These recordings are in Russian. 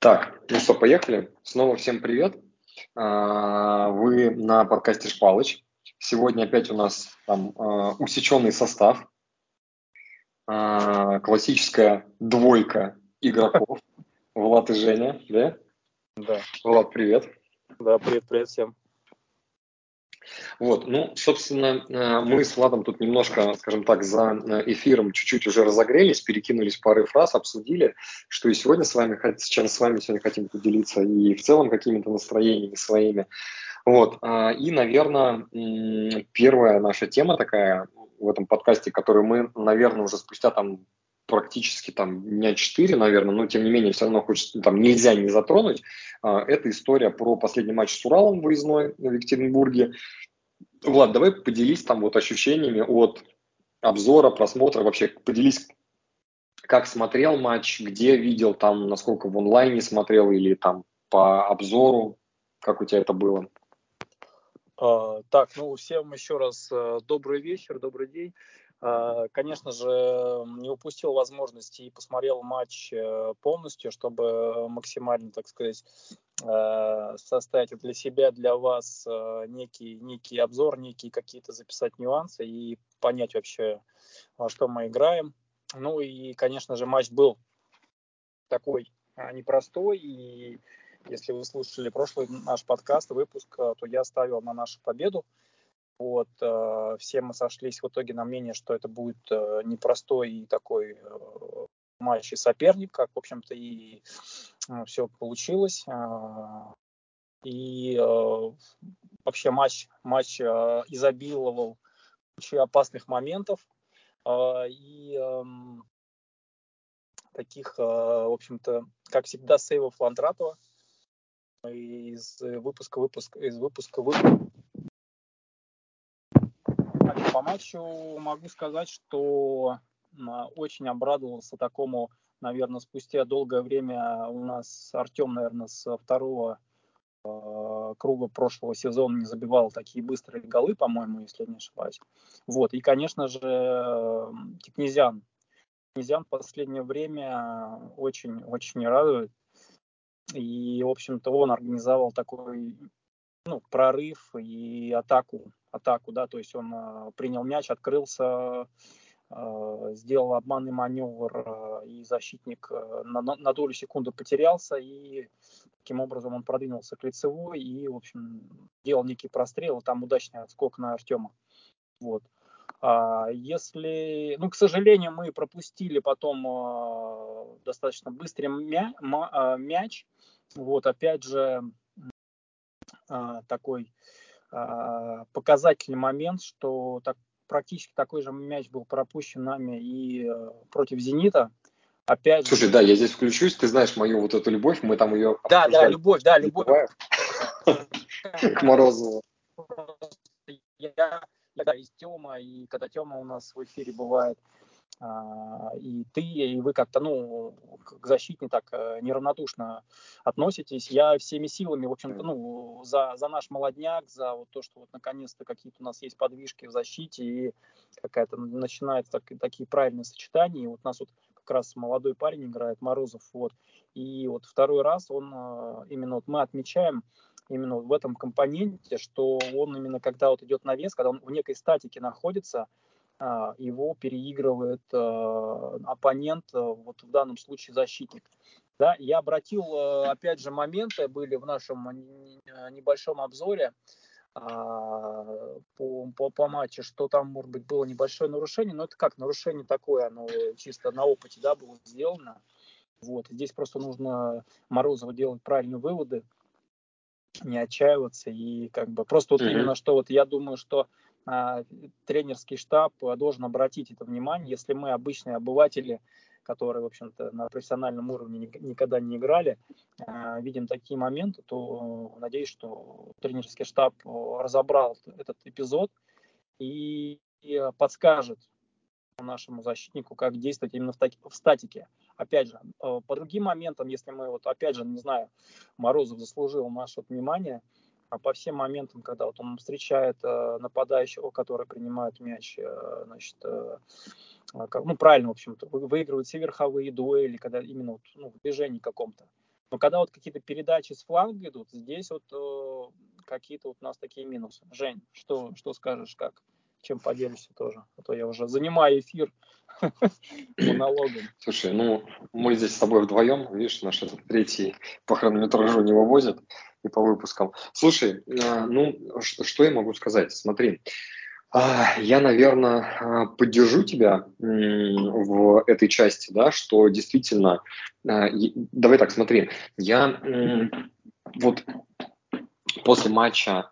Так, ну что, поехали. Снова всем привет. А, вы на подкасте Шпалыч. Сегодня опять у нас там а, усеченный состав. А, классическая двойка игроков. Влад и Женя, да? Да. Влад, привет. Да, привет, привет всем. Вот, ну, собственно, э, мы с Владом тут немножко, скажем так, за э, эфиром чуть-чуть уже разогрелись, перекинулись пары фраз, обсудили, что и сегодня с вами, чем с вами сегодня хотим поделиться, и в целом какими-то настроениями своими. Вот, а, и, наверное, первая наша тема такая в этом подкасте, которую мы, наверное, уже спустя там практически там дня 4, наверное, но тем не менее все равно хочется, там нельзя не затронуть. А, это история про последний матч с Уралом выездной в Екатеринбурге. Влад, давай поделись там вот ощущениями от обзора, просмотра, вообще поделись, как смотрел матч, где видел, там, насколько в онлайне смотрел или там по обзору, как у тебя это было? А, так, ну всем еще раз э, добрый вечер, добрый день. А, конечно же, не упустил возможности и посмотрел матч э, полностью, чтобы максимально, так сказать, составить для себя, для вас э, некий, некий обзор, некие какие-то записать нюансы и понять вообще, во что мы играем. Ну и, конечно же, матч был такой а, непростой, и если вы слушали прошлый наш подкаст, выпуск, то я ставил на нашу победу. Вот, э, все мы сошлись в итоге на мнение, что это будет э, непростой и такой э, матч и соперник, как, в общем-то, и все получилось. И вообще матч, матч изобиловал кучей опасных моментов и эм, таких, в общем-то, как всегда, сейвов Ландратова из выпуска выпуска из выпуска выпуска по матчу могу сказать, что очень обрадовался такому, наверное, спустя долгое время у нас Артем, наверное, с второго э, круга прошлого сезона не забивал такие быстрые голы, по-моему, если не ошибаюсь. Вот. И, конечно же, Князян. Князян в последнее время очень-очень радует. И, в общем-то, он организовал такой ну, прорыв и атаку атаку, да, то есть он э, принял мяч, открылся, э, сделал обманный маневр, э, и защитник э, на, на долю секунды потерялся, и таким образом он продвинулся к лицевой и, в общем, делал некий прострел, там удачный отскок на Артема. Вот. А если, ну, к сожалению, мы пропустили потом э, достаточно быстрый мя, э, мяч, вот, опять же, э, такой показательный момент, что так, практически такой же мяч был пропущен нами и э, против «Зенита». Опять Слушай, же... да, я здесь включусь, ты знаешь мою вот эту любовь, мы там ее Да, да, любовь, да, любовь. К Морозову. Я, я, и Тёма, и когда Тёма у нас в эфире бывает, и ты, и вы как-то, ну, к защите так э, неравнодушно относитесь. Я всеми силами, в общем-то, ну, за, за наш молодняк, за вот то, что вот наконец-то какие-то у нас есть подвижки в защите, и какая-то начинается так, такие правильные сочетания. И вот у нас вот как раз молодой парень играет, Морозов, вот. И вот второй раз он, э, именно вот мы отмечаем, именно в этом компоненте, что он именно когда вот идет на вес, когда он в некой статике находится, а, его переигрывает а, оппонент, а, вот в данном случае защитник. Да, я обратил, опять же, моменты были в нашем небольшом обзоре по, по, по матчу, что там, может быть, было небольшое нарушение, но это как нарушение такое, оно чисто на опыте, да, было сделано. Вот, здесь просто нужно Морозову делать правильные выводы, не отчаиваться и как бы просто вот mm-hmm. именно что вот я думаю, что а, тренерский штаб должен обратить это внимание. Если мы обычные обыватели, которые, в общем-то, на профессиональном уровне никогда не играли, а, видим такие моменты, то надеюсь, что тренерский штаб разобрал этот эпизод и подскажет нашему защитнику, как действовать именно в, таки, в статике. Опять же, э, по другим моментам, если мы вот, опять же, не знаю, Морозов заслужил наше внимание – а по всем моментам, когда вот он встречает э, нападающего, который принимает мяч, э, значит, э, как, ну, правильно, в общем-то, выигрывает все верховые дуэли, когда именно вот, ну, в движении каком-то. Но когда вот какие-то передачи с фланга идут, здесь вот э, какие-то вот у нас такие минусы. Жень, что, что скажешь, как? Чем поделишься тоже? А то я уже занимаю эфир монологом. Слушай, ну, мы здесь с тобой вдвоем, видишь, наш этот третий по хронометражу не вывозят и по выпускам. Слушай, э, ну, что я могу сказать? Смотри, а, я, наверное, а, поддержу тебя в этой части, да, что действительно, а, давай так, смотри, я вот после матча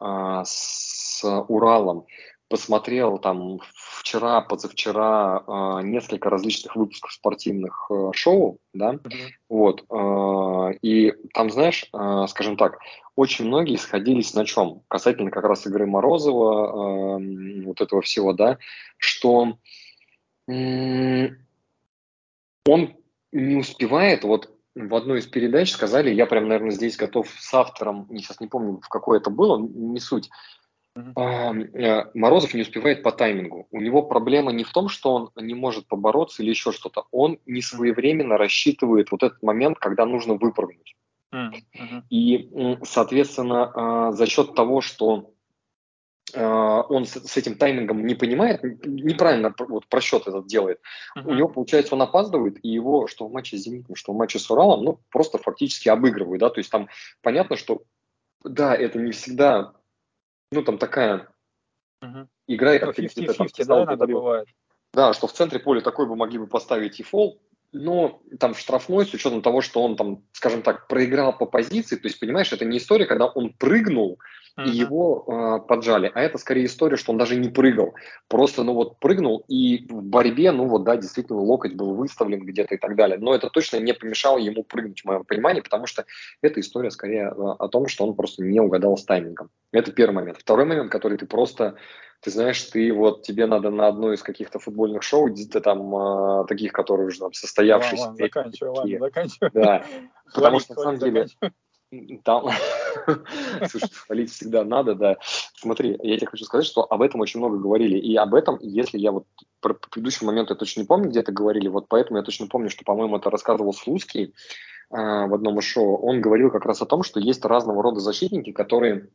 с Уралом посмотрел там вчера, позавчера э, несколько различных выпусков спортивных э, шоу, да, mm-hmm. вот, э, и там, знаешь, э, скажем так, очень многие сходились на чем? Касательно как раз игры Морозова, э, вот этого всего, да, что э, он не успевает, вот в одной из передач сказали, я прям, наверное, здесь готов с автором, сейчас не помню, в какой это было, не суть, Морозов не успевает по таймингу. У него проблема не в том, что он не может побороться или еще что-то. Он не своевременно рассчитывает вот этот момент, когда нужно выпрыгнуть. И, соответственно, э, за счет того, что э, он с этим таймингом не понимает, неправильно вот просчет этот делает, uh-huh. у него, получается, он опаздывает, и его, что в матче с «Зенитом», что в матче с «Уралом», ну, просто фактически обыгрывают, да, то есть там понятно, что да, это не всегда ну, там такая угу. игра, как 50-50, ты, да, иногда бывает. Да, что в центре поля такой бы могли бы поставить и фол, но там штрафной с учетом того, что он там, скажем так, проиграл по позиции, то есть, понимаешь, это не история, когда он прыгнул, и его э, поджали. А это скорее история, что он даже не прыгал. Просто, ну вот, прыгнул, и в борьбе, ну вот, да, действительно, локоть был выставлен где-то и так далее. Но это точно не помешало ему прыгнуть, в моем понимании, потому что эта история скорее э, о том, что он просто не угадал с таймингом. Это первый момент. Второй момент, который ты просто ты знаешь, ты вот тебе надо на одно из каких-то футбольных шоу, ты там э, таких, которые уже там состоявшиеся. Ладно, ладно, заканчивай, ладно, заканчивай. Да, потому что на самом деле там, слушай, хвалить всегда надо, да. Смотри, я тебе хочу сказать, что об этом очень много говорили. И об этом, если я вот про предыдущий момент я точно не помню, где это говорили, вот поэтому я точно помню, что, по-моему, это рассказывал Слуцкий а, в одном из шоу. Он говорил как раз о том, что есть разного рода защитники, которые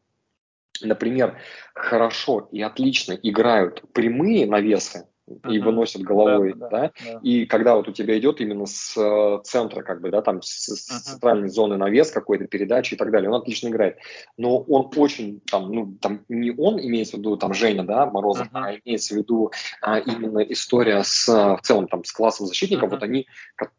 например, хорошо и отлично играют прямые навесы, и uh-huh. выносят головой, да, да, да? да, и когда вот у тебя идет именно с э, центра, как бы, да, там с, с центральной зоны навес какой-то передачи и так далее, он отлично играет, но он очень, там, ну, там не он имеется в виду, там, Женя, да, Морозов, uh-huh. а имеется в виду а, именно история с, в целом, там, с классом защитников, uh-huh. вот они как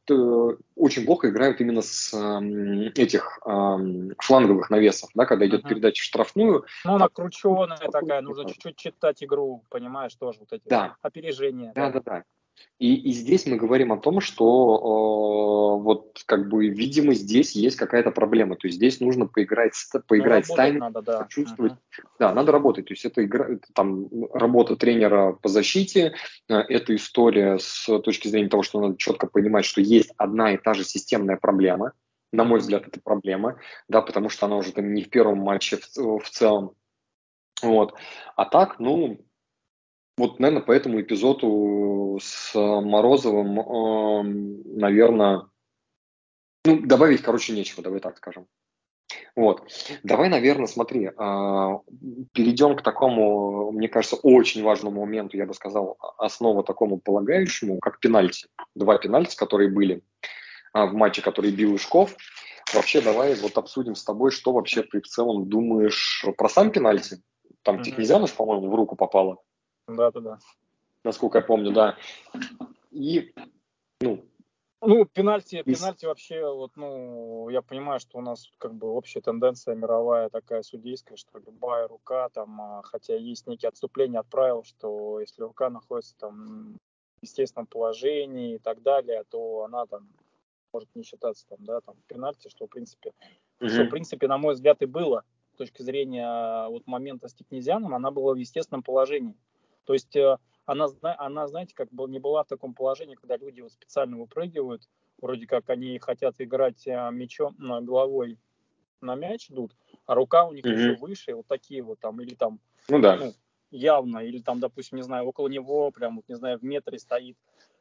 очень плохо играют именно с э, этих э, фланговых навесов, да, когда идет uh-huh. передача в штрафную. Ну, она крученая такая, нужно чуть-чуть читать игру, понимаешь, тоже вот эти да. опережения движение. Да, да, да. И, и здесь мы говорим о том, что э, вот как бы, видимо, здесь есть какая-то проблема. То есть здесь нужно поиграть, поиграть ну, с таймингом, надо, да. почувствовать. Uh-huh. Да, надо работать. То есть это игра, это, там работа тренера по защите, э, это история с точки зрения того, что надо четко понимать, что есть одна и та же системная проблема. На мой взгляд, это проблема, да, потому что она уже там не в первом матче в, в целом. Вот. А так, ну, вот, наверное, по этому эпизоду с Морозовым, э, наверное, ну, добавить, короче, нечего, давай так скажем. Вот. Давай, наверное, смотри, э, перейдем к такому, мне кажется, очень важному моменту, я бы сказал, основа такому полагающему, как пенальти. Два пенальти, которые были э, в матче, который бил Ишков. Вообще, давай вот обсудим с тобой, что вообще ты в целом думаешь про сам пенальти. Там mm-hmm. Тихнезянов, по-моему, в руку попало. Да, да, да. Насколько я помню, да. И, ну, ну, пенальти, пенальти вообще, вот, ну, я понимаю, что у нас как бы общая тенденция мировая такая судейская, что любая рука там, а, хотя есть некие отступления от правил, что если рука находится там в естественном положении и так далее, то она там может не считаться там, да, там пенальти, что в принципе, mm-hmm. что в принципе, на мой взгляд, и было с точки зрения вот момента с Тикнезианом, она была в естественном положении. То есть э, она, она, знаете, как бы не была в таком положении, когда люди вот специально выпрыгивают, вроде как они хотят играть э, мячом, головой на мяч идут, а рука у них mm-hmm. еще выше, вот такие вот там, или там, ну, да. ну, явно, или там, допустим, не знаю, около него, прям, вот, не знаю, в метре стоит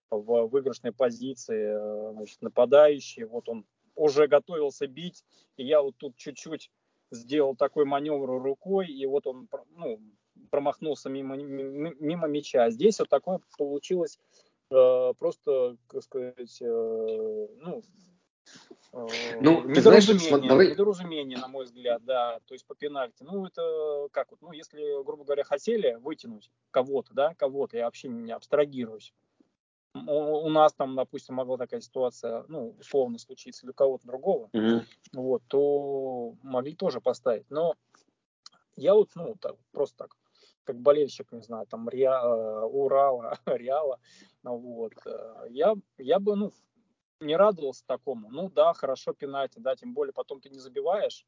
в выигрышной позиции, э, значит, нападающий, вот он уже готовился бить, и я вот тут чуть-чуть сделал такой маневр рукой, и вот он ну, промахнулся мимо, мимо мяча. Здесь вот такое получилось э, просто, как сказать, э, ну, э, ну, недоразумение, давай... недоразумение, на мой взгляд, да, то есть по пенальти. Ну, это как вот, ну, если, грубо говоря, хотели вытянуть кого-то, да, кого-то, я вообще не абстрагируюсь, у нас там, допустим, могла такая ситуация, ну, условно случиться для кого-то другого, mm-hmm. вот, то могли тоже поставить. Но я вот, ну, так, просто так, как болельщик, не знаю, там, Риа, э, Урала, Реала, вот, э, я, я бы, ну, не радовался такому. Ну, да, хорошо, пенальти, да, тем более потом ты не забиваешь.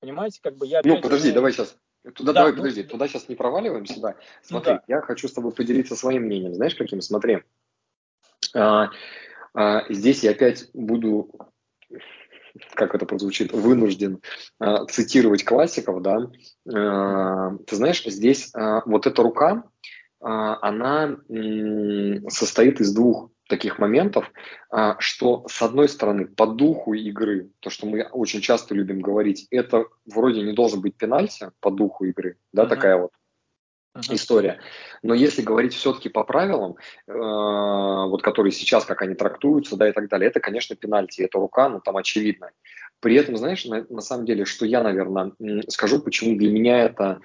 Понимаете, как бы я... Ну, подожди, ну, давай сейчас, Туда да, давай, ну, подожди, туда сейчас не проваливаемся, да. Смотри, ну, да. я хочу с тобой поделиться своим мнением. Знаешь, каким? Смотри. А, а, здесь я опять буду, как это прозвучит, вынужден а, цитировать классиков, да. А, ты знаешь, здесь а, вот эта рука, а, она м, состоит из двух таких моментов, а, что с одной стороны по духу игры, то, что мы очень часто любим говорить, это вроде не должен быть пенальти по духу игры, да, uh-huh. такая вот uh-huh. история. Но если говорить все-таки по правилам, э, вот которые сейчас, как они трактуются, да, и так далее, это, конечно, пенальти, это рука, ну, там очевидно. При этом, знаешь, на, на самом деле, что я, наверное, скажу, почему для меня это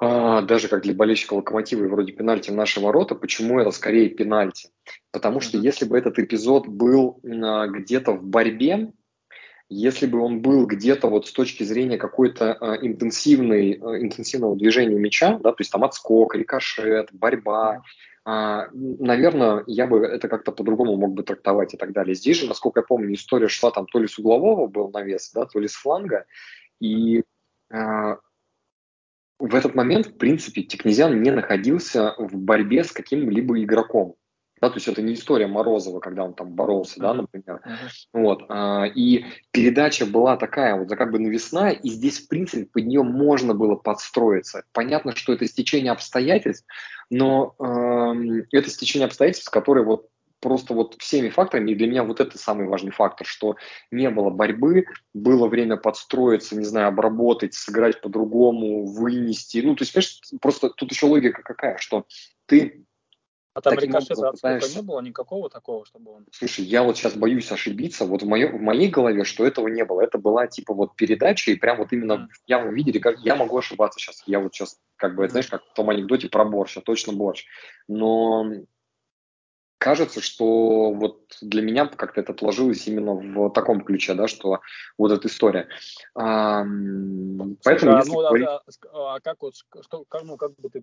а, даже как для болельщика локомотива и вроде пенальти в наши ворота, почему это скорее пенальти? Потому что если бы этот эпизод был а, где-то в борьбе, если бы он был где-то вот с точки зрения какой-то а, интенсивной, а, интенсивного движения мяча, да, то есть там отскок, рикошет, борьба, а, наверное, я бы это как-то по-другому мог бы трактовать и так далее. Здесь же, насколько я помню, история шла там то ли с углового был навес, да, то ли с фланга, и а, в этот момент, в принципе, Тикнезян не находился в борьбе с каким-либо игроком. Да, то есть это не история Морозова, когда он там боролся, да, например. Вот, а, и передача была такая вот, как бы навесная, и здесь, в принципе, под нее можно было подстроиться. Понятно, что это стечение обстоятельств, но э, это стечение обстоятельств, которые вот просто вот всеми факторами, и для меня вот это самый важный фактор, что не было борьбы, было время подстроиться, не знаю, обработать, сыграть по-другому, вынести. Ну, то есть, понимаешь, просто тут еще логика какая, что ты а там рикошета от не было никакого такого, чтобы он... Слушай, я вот сейчас боюсь ошибиться. Вот в, моё, в моей голове, что этого не было. Это была типа вот передача, и прям вот именно mm. в явном виде, как я могу ошибаться сейчас. Я вот сейчас, как бы, mm. знаешь, как в том анекдоте про борщ, а точно борщ. Но кажется, что вот для меня как-то это отложилось именно в таком ключе, да, что вот эта история. А, поэтому, а, если ну, говорить... а, а как вот, что, как, ну, как бы ты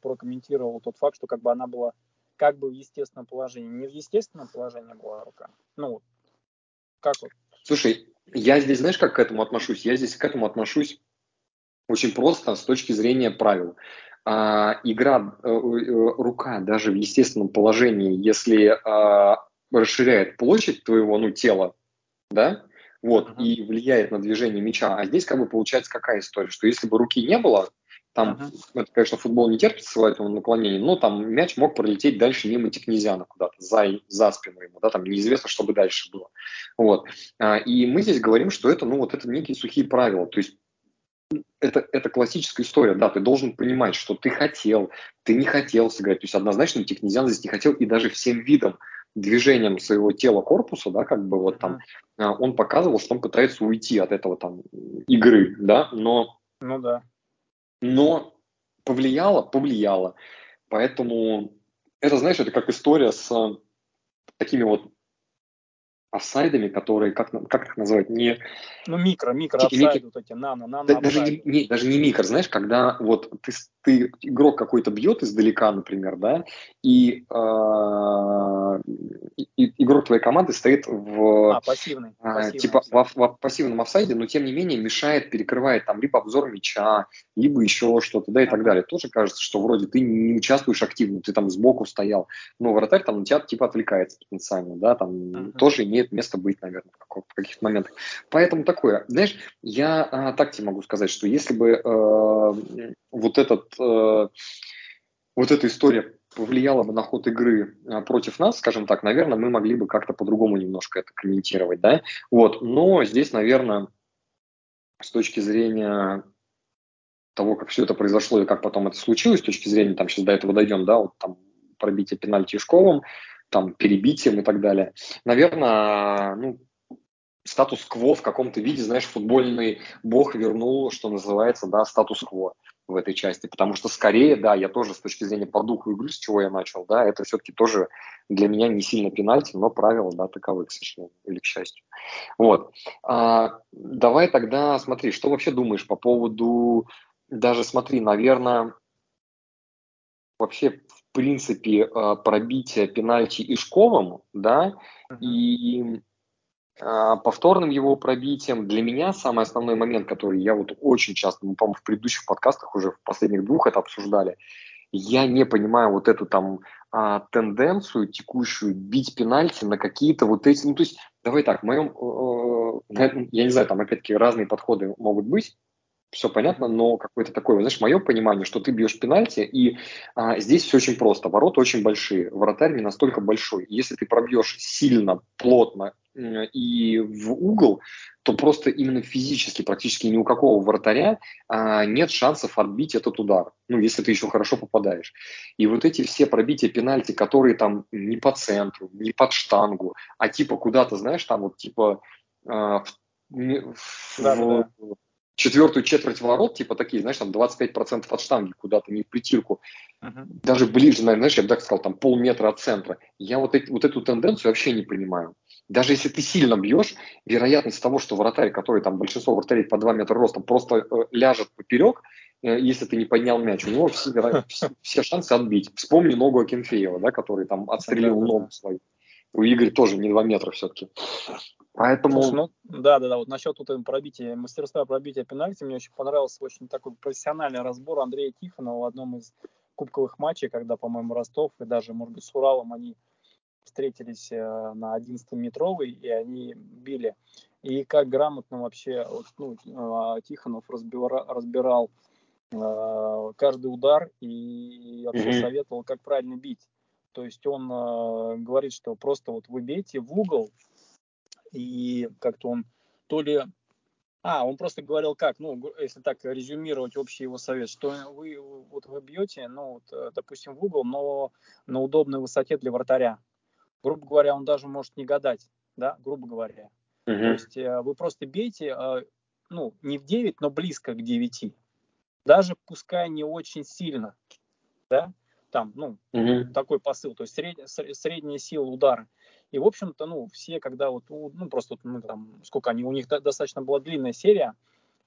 прокомментировал тот факт, что как бы она была как бы в естественном положении, не в естественном положении была рука? Ну, как вот? Слушай, я здесь, знаешь, как к этому отношусь? Я здесь к этому отношусь очень просто с точки зрения правил а, игра, э, э, рука даже в естественном положении, если а, расширяет площадь твоего ну, тела, да, вот, uh-huh. и влияет на движение мяча. А здесь как бы получается какая история, что если бы руки не было, там, uh-huh. это, конечно, футбол не терпит своего наклонения, но там мяч мог пролететь дальше мимо Тикнезиана куда-то, за, за спину ему, да, там неизвестно, что бы дальше было. Вот. А, и мы здесь говорим, что это, ну, вот это некие сухие правила, то есть это, это классическая история, да, ты должен понимать, что ты хотел, ты не хотел сыграть, то есть однозначно Технезиан здесь не хотел, и даже всем видом, движением своего тела корпуса, да, как бы вот там, mm-hmm. он показывал, что он пытается уйти от этого там игры, да, но... Ну да. Но повлияло, повлияло. Поэтому это, знаешь, это как история с такими вот офсайдами, которые, как, как их называть, не... Ну, микро, микро офсайды, вот эти, нано, нано да, даже не, не, даже не микро, знаешь, когда вот ты, ты игрок какой-то бьет издалека, например, да, и, э, и игрок твоей команды стоит в... А, пассивный. Э, пассивный типа в, в пассивном офсайде, но тем не менее мешает, перекрывает там либо обзор мяча, либо еще что-то, да, и так далее. Тоже кажется, что вроде ты не участвуешь активно, ты там сбоку стоял, но вратарь там на тебя типа отвлекается потенциально, да, там uh-huh. тоже имеет имеет место быть, наверное, в каких-то моментах. Поэтому такое. Знаешь, я а, так тебе могу сказать, что если бы э, вот этот, э, вот эта история повлияло бы на ход игры а, против нас, скажем так, наверное, мы могли бы как-то по-другому немножко это комментировать, да, вот, но здесь, наверное, с точки зрения того, как все это произошло и как потом это случилось, с точки зрения, там, сейчас до этого дойдем, да, вот там пробитие пенальти Ишковым, там, перебитием и так далее, наверное, ну, статус-кво в каком-то виде, знаешь, футбольный бог вернул, что называется, да, статус-кво в этой части, потому что скорее, да, я тоже с точки зрения по духу игры, с чего я начал, да, это все-таки тоже для меня не сильно пенальти, но правила, да, таковы, к сожалению, или к счастью. Вот. А, давай тогда смотри, что вообще думаешь по поводу, даже смотри, наверное, вообще в принципе а, пробития пенальти Ишковым, да, и повторным его пробитием. Для меня самый основной момент, который я вот очень часто, мы, по-моему, в предыдущих подкастах уже в последних двух это обсуждали, я не понимаю вот эту там а, тенденцию текущую бить пенальти на какие-то вот эти, ну то есть, давай так, в моем, э, э я не знаю, там опять-таки разные подходы могут быть, все понятно, но какое-то такое, знаешь, мое понимание, что ты бьешь пенальти, и а, здесь все очень просто. Ворота очень большие, вратарь не настолько большой. Если ты пробьешь сильно, плотно и в угол, то просто именно физически практически ни у какого вратаря а, нет шансов отбить этот удар, ну, если ты еще хорошо попадаешь. И вот эти все пробития пенальти, которые там не по центру, не под штангу, а типа куда-то, знаешь, там вот типа а, в, да, в, да четвертую четверть ворот, типа такие, знаешь, там 25% от штанги куда-то, не в притирку, uh-huh. даже ближе, наверное, знаешь, я бы так сказал, там полметра от центра. Я вот, эти, вот эту тенденцию вообще не понимаю. Даже если ты сильно бьешь, вероятность того, что вратарь, который там большинство вратарей по 2 метра ростом, просто э, ляжет поперек, э, если ты не поднял мяч, у него все, все, все шансы отбить. Вспомни ногу Акинфеева, да, который там отстрелил ногу свою. У Игоря тоже не 2 метра все-таки. Поэтому... Слушай, ну, да, да, да, вот насчет вот пробития, мастерства пробития пенальти, мне очень понравился очень такой профессиональный разбор Андрея Тихонова в одном из кубковых матчей, когда, по-моему, Ростов и даже, может быть, с Уралом они встретились э, на 11-метровый, и они били. И как грамотно вообще вот, ну, э, Тихонов разбирал, разбирал э, каждый удар и вообще mm-hmm. советовал, как правильно бить. То есть он э, говорит, что просто вот вы бейте в угол, и как-то он то ли... А, он просто говорил как, ну, если так резюмировать общий его совет, что вы вот вы бьете, ну, вот, э, допустим, в угол, но на удобной высоте для вратаря. Грубо говоря, он даже может не гадать, да, грубо говоря. Uh-huh. То есть э, вы просто бейте, э, ну, не в 9, но близко к 9. Даже пускай не очень сильно, да, там, ну, uh-huh. такой посыл, то есть сред, средняя сила удара. И, в общем-то, ну, все, когда вот, ну, просто, вот, ну, там, сколько они, у них достаточно была длинная серия,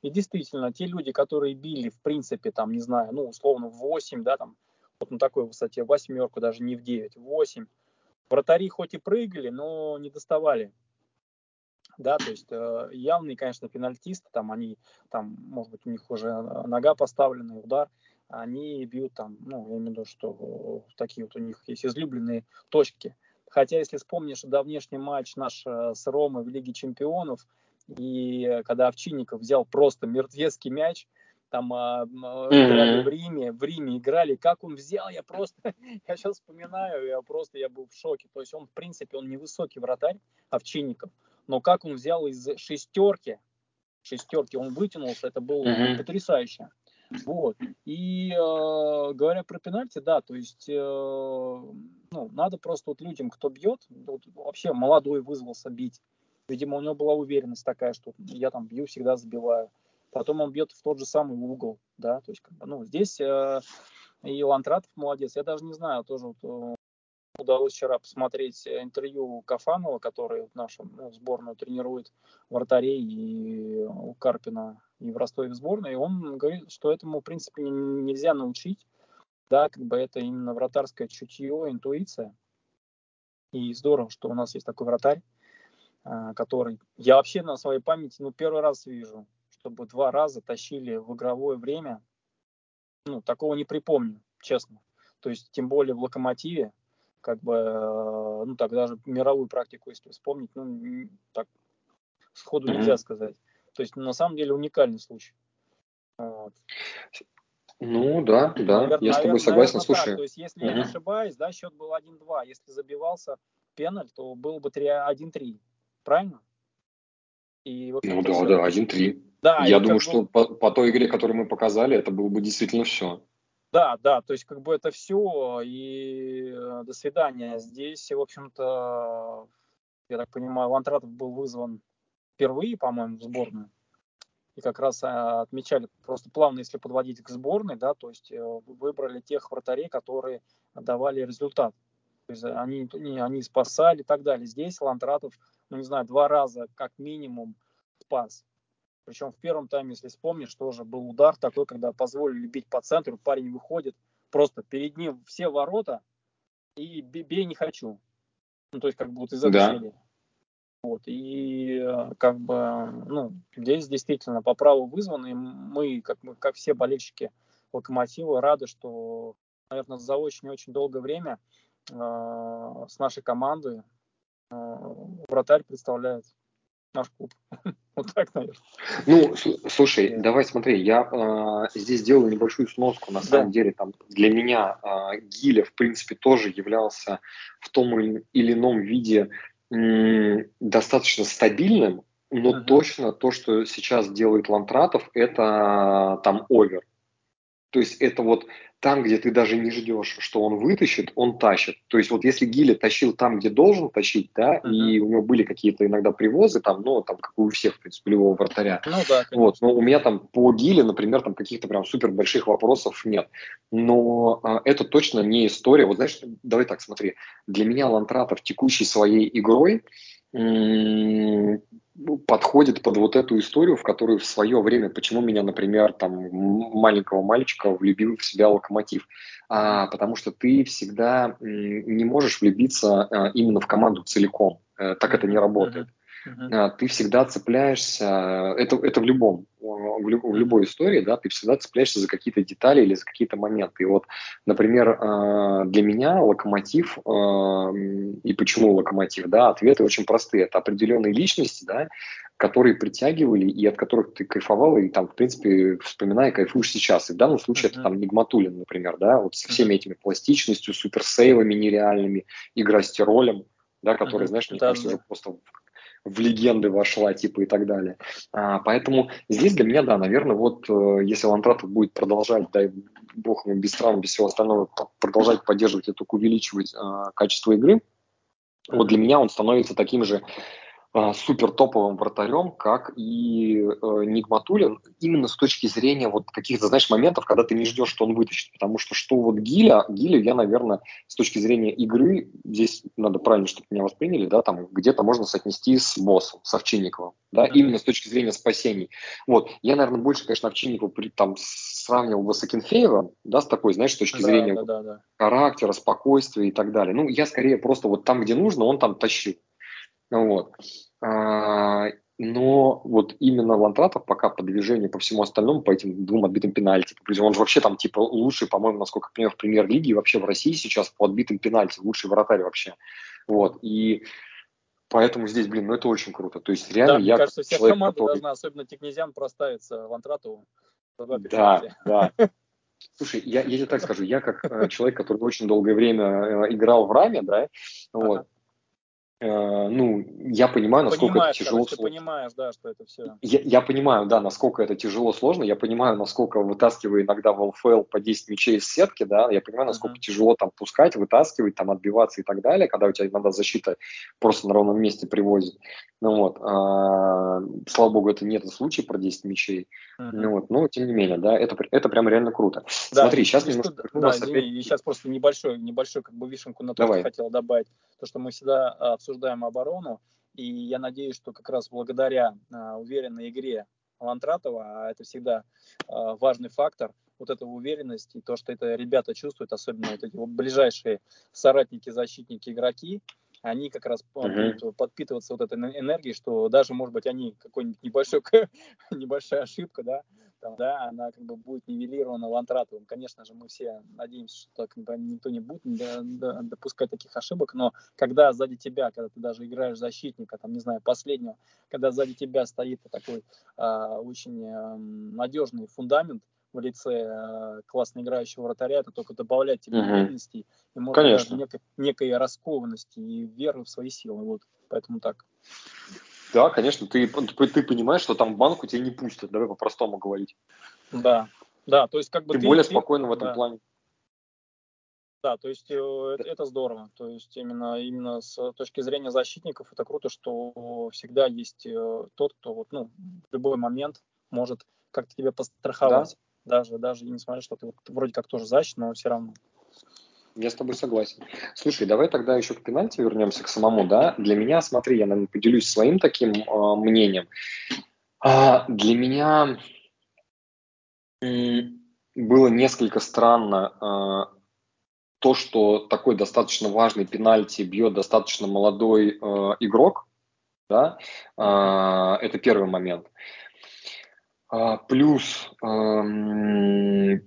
и действительно, те люди, которые били, в принципе, там, не знаю, ну, условно, в 8, да, там, вот на такой высоте, восьмерку, даже не в 9, в 8, вратари хоть и прыгали, но не доставали. Да, то есть э, явные, конечно, пенальтисты, там они, там, может быть, у них уже нога поставлена, удар, они бьют там, ну, я имею в виду, что такие вот у них есть излюбленные точки. Хотя, если вспомнишь давнешний матч наш э, с Ромой в Лиге Чемпионов, и когда Овчинников взял просто мертвецкий мяч, там играли в Риме, в Риме играли, как он взял, я просто, я сейчас вспоминаю, я просто, я был в шоке. То есть он, в принципе, он невысокий вратарь, Овчинников, но как он взял из шестерки, шестерки, он вытянулся, это было mm-hmm. потрясающе. Вот. И э, говоря про пенальти, да, то есть э, ну, надо просто вот людям, кто бьет, вот, вообще молодой вызвался бить. Видимо, у него была уверенность такая, что я там бью, всегда забиваю. Потом он бьет в тот же самый угол, да, то есть, ну, здесь э, и Лантратов молодец, я даже не знаю, тоже вот, э, удалось вчера посмотреть интервью Кафанова, который нашу ну, сборную тренирует вратарей и у Карпина и в Ростове сборной. И он говорит, что этому, в принципе, нельзя научить. Да, как бы это именно вратарское чутье, интуиция. И здорово, что у нас есть такой вратарь, а, который... Я вообще на своей памяти, ну, первый раз вижу, чтобы два раза тащили в игровое время. Ну, такого не припомню, честно. То есть, тем более в «Локомотиве», как бы, э, ну, так даже мировую практику, если вспомнить, ну, так сходу нельзя сказать. То есть, на самом деле, уникальный случай. Вот. Ну, да, да, наверное, я с тобой согласен, наверное, слушай. Так. То есть, если угу. я не ошибаюсь, да, счет был 1-2. Если забивался пеналь, то было бы 1-3. Правильно? И, ну да, да, 1-3. Да, я думаю, что по, по той игре, которую мы показали, это было бы действительно все. Да, да, то есть как бы это все, и э, до свидания. Здесь, в общем-то, я так понимаю, Лантратов был вызван впервые, по-моему, в сборную. И как раз а, отмечали просто плавно, если подводить к сборной, да, то есть э, выбрали тех вратарей, которые давали результат. То есть они, они спасали и так далее. Здесь Лантратов, ну не знаю, два раза как минимум спас. Причем в первом тайме, если вспомнишь, тоже был удар такой, когда позволили бить по центру, парень выходит, просто перед ним все ворота, и бей не хочу. Ну, то есть, как бы вот из этой да. серии. Вот, и э, как бы, ну, здесь действительно по праву вызваны, и мы, как, мы, как все болельщики Локомотива, рады, что, наверное, за очень-очень долгое время э, с нашей командой э, вратарь представляет наш клуб. вот так, наверное. Ну, слушай, давай смотри, я э, здесь делаю небольшую сноску. На да. самом деле, там для меня э, Гиля, в принципе, тоже являлся в том или ином виде э, достаточно стабильным, но uh-huh. точно то, что сейчас делает Лантратов, это там овер. То есть это вот там, где ты даже не ждешь, что он вытащит, он тащит. То есть вот если Гиля тащил там, где должен тащить, да, uh-huh. и у него были какие-то иногда привозы, там, ну, там, как у всех, в принципе, любого вратаря. Ну, да, вот, но у меня там по Гиле, например, там каких-то прям супер больших вопросов нет. Но а, это точно не история. Вот знаешь, давай так, смотри, для меня Лантратов текущей своей игрой, подходит под вот эту историю, в которую в свое время, почему меня, например, там маленького мальчика влюбил в себя локомотив, а, потому что ты всегда не можешь влюбиться а, именно в команду целиком, а, так это не работает. Uh-huh. Ты всегда цепляешься, это, это в любом, в, люб, в любой истории, да, ты всегда цепляешься за какие-то детали или за какие-то моменты. И вот, например, для меня локомотив, и почему локомотив, да, ответы очень простые. Это определенные личности, да, которые притягивали и от которых ты кайфовал, и там, в принципе, вспоминая, кайфуешь сейчас. И в данном случае uh-huh. это там Нигматулин, например, да, вот со всеми этими пластичностью, суперсейвами нереальными, игра с Тиролем, да, которая, uh-huh. знаешь, мне да, кажется, да. уже просто в легенды вошла, типа, и так далее. А, поэтому здесь для меня, да, наверное, вот э, если Лантратов будет продолжать, дай бог ему без травм, без всего остального, продолжать поддерживать эту, увеличивать а, качество игры, вот для меня он становится таким же супер топовым вратарем, как и э, Нигматулин, именно с точки зрения вот каких-то, знаешь, моментов, когда ты не ждешь, что он вытащит. Потому что что вот Гиля, Гиля я, наверное, с точки зрения игры, здесь надо правильно, чтобы меня восприняли, да, там где-то можно соотнести с боссом, с Овчинниковым, да, mm-hmm. именно с точки зрения спасений. Вот, я, наверное, больше, конечно, Овчинникова там сравнивал бы с Акинфеевым, да, с такой, знаешь, с точки да, зрения да, да, да. характера, спокойствия и так далее. Ну, я скорее просто вот там, где нужно, он там тащил. Вот. А, но вот именно Лантратов пока по движению, по всему остальному, по этим двум отбитым пенальти, он же вообще там типа лучший, по-моему, насколько я понимаю, в премьер-лиге и вообще в России сейчас по отбитым пенальти, лучший вратарь вообще. Вот. И Поэтому здесь, блин, ну это очень круто. То есть реально да, я... Мне кажется, вся человек, команда который... должна, особенно Тикнезян, проставиться Лантратову. Да, да. Слушай, я, я тебе так скажу, я как э, человек, который очень долгое время э, играл в раме, да, вот, ага. Э, ну, я понимаю, насколько понимаешь, это тяжело. Ты понимаешь, да, что это все. Я, я понимаю, да, насколько это тяжело, сложно. Я понимаю, насколько вытаскивая иногда в ЛФЛ по 10 мячей из сетки, да, я понимаю, насколько uh-huh. тяжело там пускать, вытаскивать, там отбиваться и так далее, когда у тебя иногда защита просто на ровном месте привозит. Ну вот, а, слава богу, это не этот случай про 10 мячей. Uh-huh. Ну вот, но тем не менее, да, это, это прям реально круто. Да, Смотри, сейчас немножко... Да, извини, опять... сейчас просто небольшой, небольшой как бы вишенку на то, Давай. что хотел добавить. То, что мы всегда обсуждаем обсуждаем оборону, и я надеюсь, что как раз благодаря а, уверенной игре Лантратова, а это всегда а, важный фактор, вот эта уверенность и то, что это ребята чувствуют, особенно вот эти вот ближайшие соратники, защитники, игроки, они как раз uh-huh. подпитываться вот этой энергией, что даже, может быть, они какой-нибудь небольшой, небольшая ошибка, да, там, да, она как бы будет нивелирована Лантратовым. Конечно же, мы все надеемся, что как бы, никто не будет допускать таких ошибок, но когда сзади тебя, когда ты даже играешь защитника, там, не знаю, последнего, когда сзади тебя стоит такой а, очень а, надежный фундамент, в лице э, классно играющего вратаря, это только добавляет тебе уверенности угу. и, может быть, даже некой, некой раскованности и веры в свои силы. Вот, поэтому так. Да, конечно, ты, ты понимаешь, что там банку тебя не пустят, давай по-простому говорить. Да, да, то есть как бы ты, ты более спокойно в этом да. плане. Да, то есть э, это здорово. То есть именно, именно с точки зрения защитников это круто, что всегда есть э, тот, кто вот, ну, в любой момент может как-то тебя постраховать. Да? Даже, даже несмотря, что ты вот, вроде как тоже защит, но все равно. Я с тобой согласен. Слушай, давай тогда еще к пенальти вернемся к самому, да. Для меня, смотри, я, наверное, поделюсь своим таким э, мнением. А, для меня было несколько странно э, то, что такой достаточно важный пенальти бьет достаточно молодой э, игрок, да, э, это первый момент. А, плюс, э,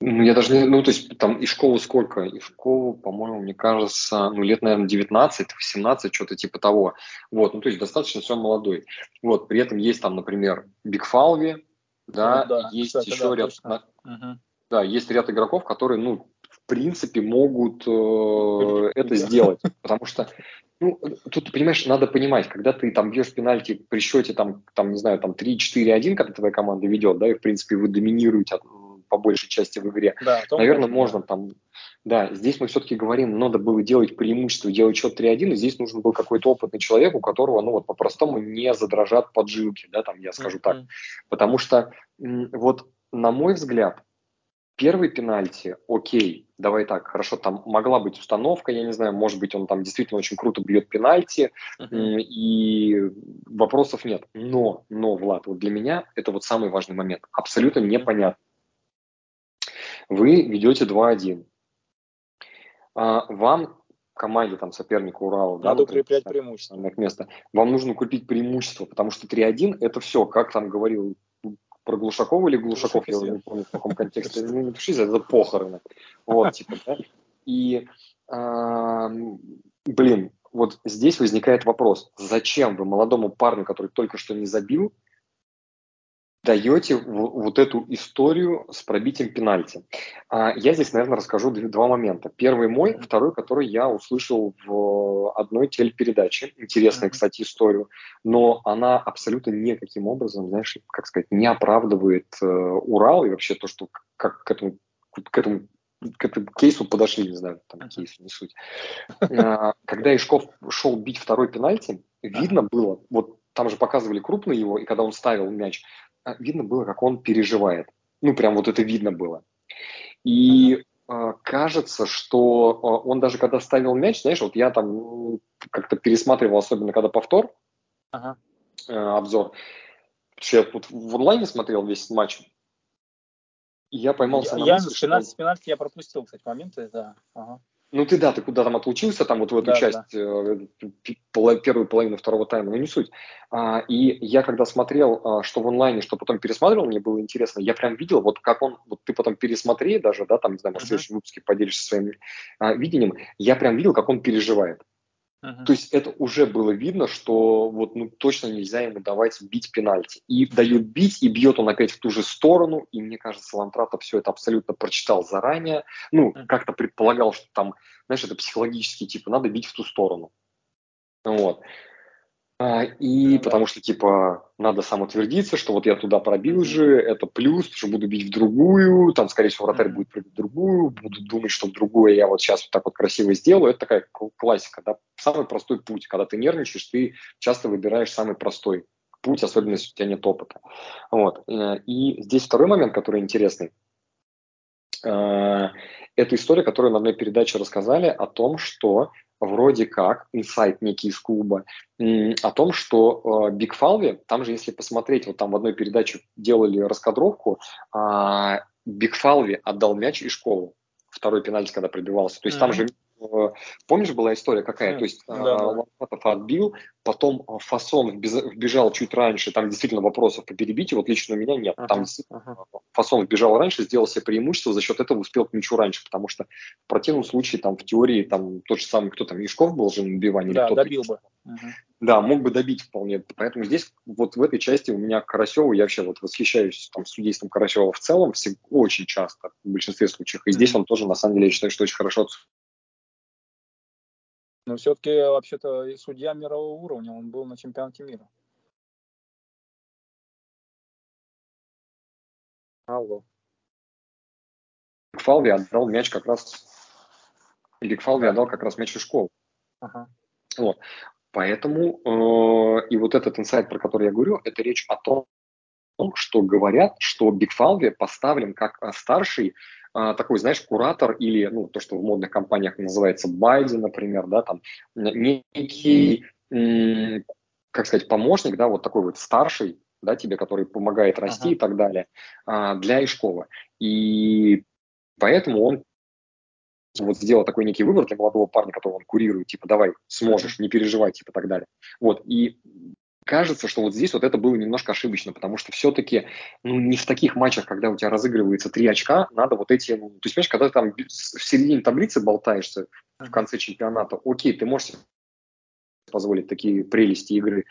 ну, я даже не, ну, то есть там и школу сколько? И школу, по-моему, мне кажется, ну, лет, наверное, 19, 18, что-то типа того. Вот, ну, то есть достаточно все молодой. Вот, при этом есть там, например, Бигфалви, да, ну, да есть кстати, еще да, ряд, на, угу. да, есть ряд игроков, которые, ну, принципе могут э, это сделать. Потому что, ну, тут, понимаешь, надо понимать, когда ты там бьешь пенальти при счете, там, там не знаю, там 3-4-1, когда твоя команда ведет, да, и, в принципе, вы доминируете по большей части в игре. Да, Наверное, можно, там... Да, здесь мы все-таки говорим, надо было делать преимущество, делать счет 3-1, и здесь нужен был какой-то опытный человек, у которого, ну, вот по-простому не задрожат поджилки, да, там, я скажу mm-hmm. так. Потому что, вот, на мой взгляд, Первый пенальти, окей, давай так, хорошо, там могла быть установка, я не знаю, может быть, он там действительно очень круто бьет пенальти, uh-huh. и вопросов нет. Но, но, Влад, вот для меня это вот самый важный момент. Абсолютно непонятно. Вы ведете 2-1. А, вам команде, там, сопернику Урала, Надо да, укреплять вот, преимущество. Место. Вам нужно купить преимущество, потому что 3-1 это все, как там говорил про Глушакова или Глушаков, я не помню в каком контексте, ну, не пишите, это похороны. Вот, типа, да. И, блин, вот здесь возникает вопрос, зачем вы молодому парню, который только что не забил, даете вот эту историю с пробитием пенальти. А, я здесь, наверное, расскажу два момента. Первый мой, второй, который я услышал в одной телепередаче. Интересная, кстати, историю. Но она абсолютно никаким образом, знаешь, как сказать, не оправдывает э, Урал и вообще то, что как к этому, к этому к этому кейсу подошли, не знаю, там кейсу не суть. А, когда Ишков шел бить второй пенальти, видно было, вот там же показывали крупно его, и когда он ставил мяч, видно было, как он переживает. Ну, прям вот это видно было. И э, кажется, что э, он даже когда ставил мяч, знаешь, вот я там как-то пересматривал, особенно когда повтор, ага. э, обзор. Я вот в онлайне смотрел весь матч. И я поймался я, на мысли, я, что... пенальти я пропустил, кстати, моменты, да. Ага. Ну ты да, ты куда там отлучился, там вот в эту да, часть, да. Э, первую половину второго тайма, ну не суть. А, и я когда смотрел, а, что в онлайне, что потом пересматривал, мне было интересно, я прям видел, вот как он, вот ты потом пересмотри даже, да, там, не знаю, может, в следующем выпуске поделишься своим а, видением, я прям видел, как он переживает. Uh-huh. То есть это уже было видно, что вот ну точно нельзя ему давать бить пенальти. И дают бить, и бьет он опять в ту же сторону. И мне кажется, Лантрата все это абсолютно прочитал заранее. Ну, uh-huh. как-то предполагал, что там, знаешь, это психологически, типа, надо бить в ту сторону. Вот. А, и потому что, типа, надо самоутвердиться, что вот я туда пробил же, это плюс, что буду бить в другую, там, скорее всего, вратарь будет прыгать в другую, буду думать, что в другую я вот сейчас вот так вот красиво сделаю. Это такая классика, да, самый простой путь. Когда ты нервничаешь, ты часто выбираешь самый простой путь, особенно если у тебя нет опыта. Вот. Э, и здесь второй момент, который интересный. Э, это история, которую на одной передаче рассказали о том, что вроде как инсайт некий из клуба о том, что Биг э, Фалви, там же, если посмотреть, вот там в одной передаче делали раскадровку, Биг а, Фалви отдал мяч и школу второй пенальти, когда пробивался. То есть mm-hmm. там же помнишь, была история какая? Mm. То есть да, э, да. Отбил, потом Фасон вбежал чуть раньше, там действительно вопросов по перебитию, вот лично у меня нет. Там uh-huh. Фасон вбежал раньше, сделал себе преимущество, за счет этого успел к мячу раньше, потому что в противном случае там в теории там тот же самый, кто там, Мешков был же набивание. Да, кто-то добил бы. Uh-huh. Да, мог бы добить вполне. Поэтому здесь вот в этой части у меня Карасева, я вообще вот восхищаюсь там судейством Карасева в целом, все, очень часто, в большинстве случаев. И здесь он тоже, на самом деле, я считаю, что очень хорошо но все-таки вообще-то и судья мирового уровня, он был на чемпионате мира. Алло. Фалви отдал мяч как раз, или Фалви да. отдал как раз мяч Шишкову. Ага. Вот. Поэтому э, и вот этот инсайт, про который я говорю, это речь о том, что говорят, что Биг Фалви поставлен как старший такой, знаешь, куратор или, ну, то, что в модных компаниях называется байди, например, да, там, некий, как сказать, помощник, да, вот такой вот старший, да, тебе, который помогает расти uh-huh. и так далее, а, для Ишкова. И поэтому он вот сделал такой некий выбор для молодого парня, которого он курирует, типа, давай, сможешь, не переживай, типа, так далее. Вот, и кажется, что вот здесь вот это было немножко ошибочно, потому что все-таки ну, не в таких матчах, когда у тебя разыгрывается три очка, надо вот эти... Ну, то есть, понимаешь, когда ты там в середине таблицы болтаешься в конце чемпионата, окей, ты можешь позволить такие прелести игры,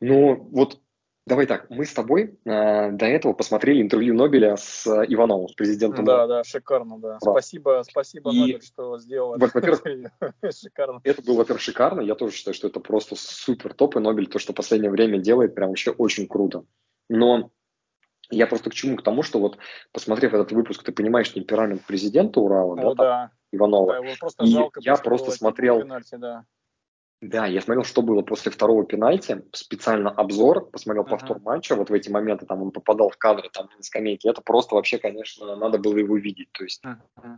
но вот Давай так, мы с тобой э, до этого посмотрели интервью Нобеля с э, Ивановым, с президентом. Да, да, шикарно, да. да. Спасибо, спасибо, и, Нобель, что сделал. Во-первых, шикарно. Это было, во-первых, шикарно. Я тоже считаю, что это просто супер топ, и Нобель то, что в последнее время делает, прям вообще очень круто. Но я просто к чему? К тому, что вот, посмотрев этот выпуск, ты понимаешь темперамент президента Урала, О, да, да. Иванова. Да, его просто и жалко, я просто смотрел... Пенальти, да. Да, я смотрел, что было после второго пенальти, специально обзор, посмотрел uh-huh. повтор матча, вот в эти моменты там он попадал в кадры там на скамейке, это просто вообще, конечно, надо было его видеть, то есть... Uh-huh.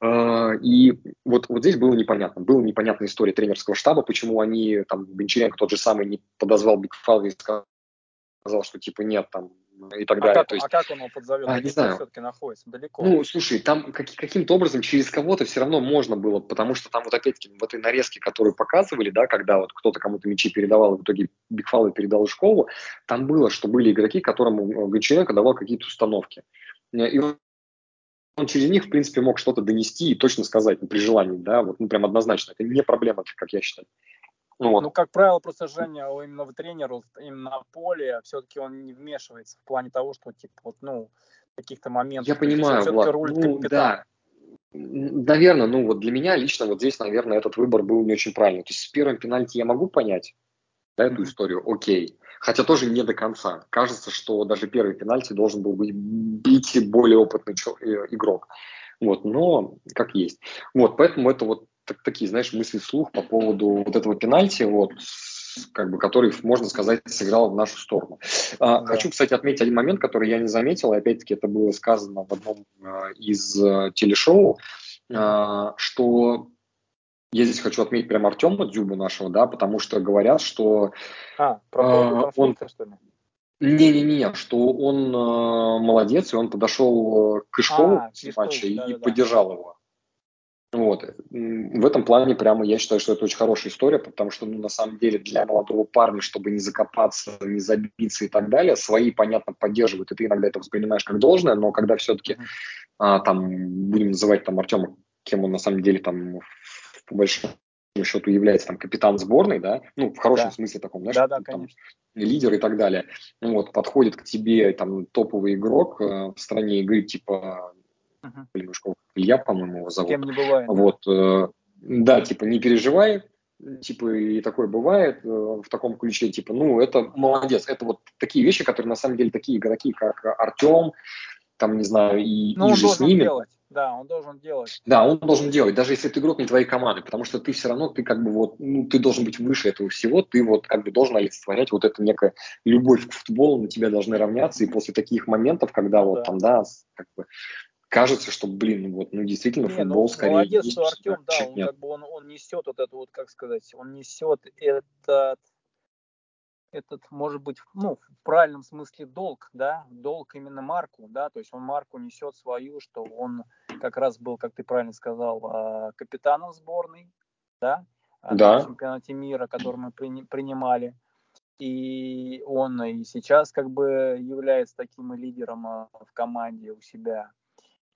Uh, и вот, вот здесь было непонятно. Была непонятная история тренерского штаба, почему они, там, Гончаренко тот же самый не подозвал Бигфалви и сказал, что типа нет, там, и так а далее. Как, То есть, а как он его подзовет? А, не знаю. все-таки находится далеко. Ну, слушай, там как, каким-то образом через кого-то все равно можно было, потому что там вот опять-таки в этой нарезке, которую показывали, да, когда вот кто-то кому-то мячи передавал, в итоге Бигфалы передал школу, там было, что были игроки, которым Гончаренко давал какие-то установки. И он он через них, в принципе, мог что-то донести и точно сказать, ну, при желании, да, вот, ну, прям однозначно. Это не проблема, как я считаю. Ну, вот. ну, как правило, просто Женя именно в тренеру, именно на поле, все-таки он не вмешивается в плане того, что, типа, вот, ну, каких-то моментов. Я понимаю, Влад, руль ну, да. Наверное, ну вот для меня лично вот здесь, наверное, этот выбор был не очень правильный. То есть с первым пенальти я могу понять да, эту mm-hmm. историю, окей. Хотя тоже не до конца. Кажется, что даже первый пенальти должен был быть бить более опытный э, игрок. Вот, но как есть. Вот, поэтому это вот так, такие, знаешь, мысли вслух по поводу вот этого пенальти, вот, как бы, который, можно сказать, сыграл в нашу сторону. А, да. Хочу, кстати, отметить один момент, который я не заметил, и опять-таки это было сказано в одном а, из а, телешоу, а, что я здесь хочу отметить прямо Артема Дзюбу нашего, да, потому что говорят, что... А, про он... что ли? Не-не-не, что он э, молодец, и он подошел к Кышкову а, в матче да, и да, поддержал да. его. Вот. В этом плане прямо я считаю, что это очень хорошая история, потому что, ну, на самом деле, для молодого парня, чтобы не закопаться, не забиться и так далее, свои, понятно, поддерживают, и ты иногда это воспринимаешь как должное, но когда все-таки, а, там, будем называть там Артема, кем он на самом деле там по большому счету является там капитан сборной, да, ну, в хорошем да. смысле таком, знаешь, да, да, там, лидер и так далее, вот, подходит к тебе там топовый игрок э, в стране и говорит, типа, uh-huh. Илья, по-моему, его зовут. Кем не бывает. Вот, э, да, типа, не переживай, типа, и такое бывает э, в таком ключе, типа, ну, это молодец, это вот такие вещи, которые на самом деле такие игроки, как Артем, там, не знаю, и, ну, и же с ними. Делать. Да, он должен делать. Да, он должен делать, даже если это игрок не твоей команды, потому что ты все равно, ты как бы вот, ну, ты должен быть выше этого всего, ты вот как бы должен олицетворять вот эту некая любовь к футболу, на тебя должны равняться, и после таких моментов, когда вот да. там, да, как бы кажется, что, блин, вот, ну, действительно, не, футбол ну, скорее молодец, есть, что Артем, да, он нет. как бы, он, он несет вот это вот, как сказать, он несет этот этот, может быть, ну, в правильном смысле долг, да, долг именно Марку, да, то есть он Марку несет свою, что он как раз был, как ты правильно сказал, а, капитаном сборной, да, да. на чемпионате мира, который мы принимали. И он и сейчас как бы является таким лидером а, в команде у себя.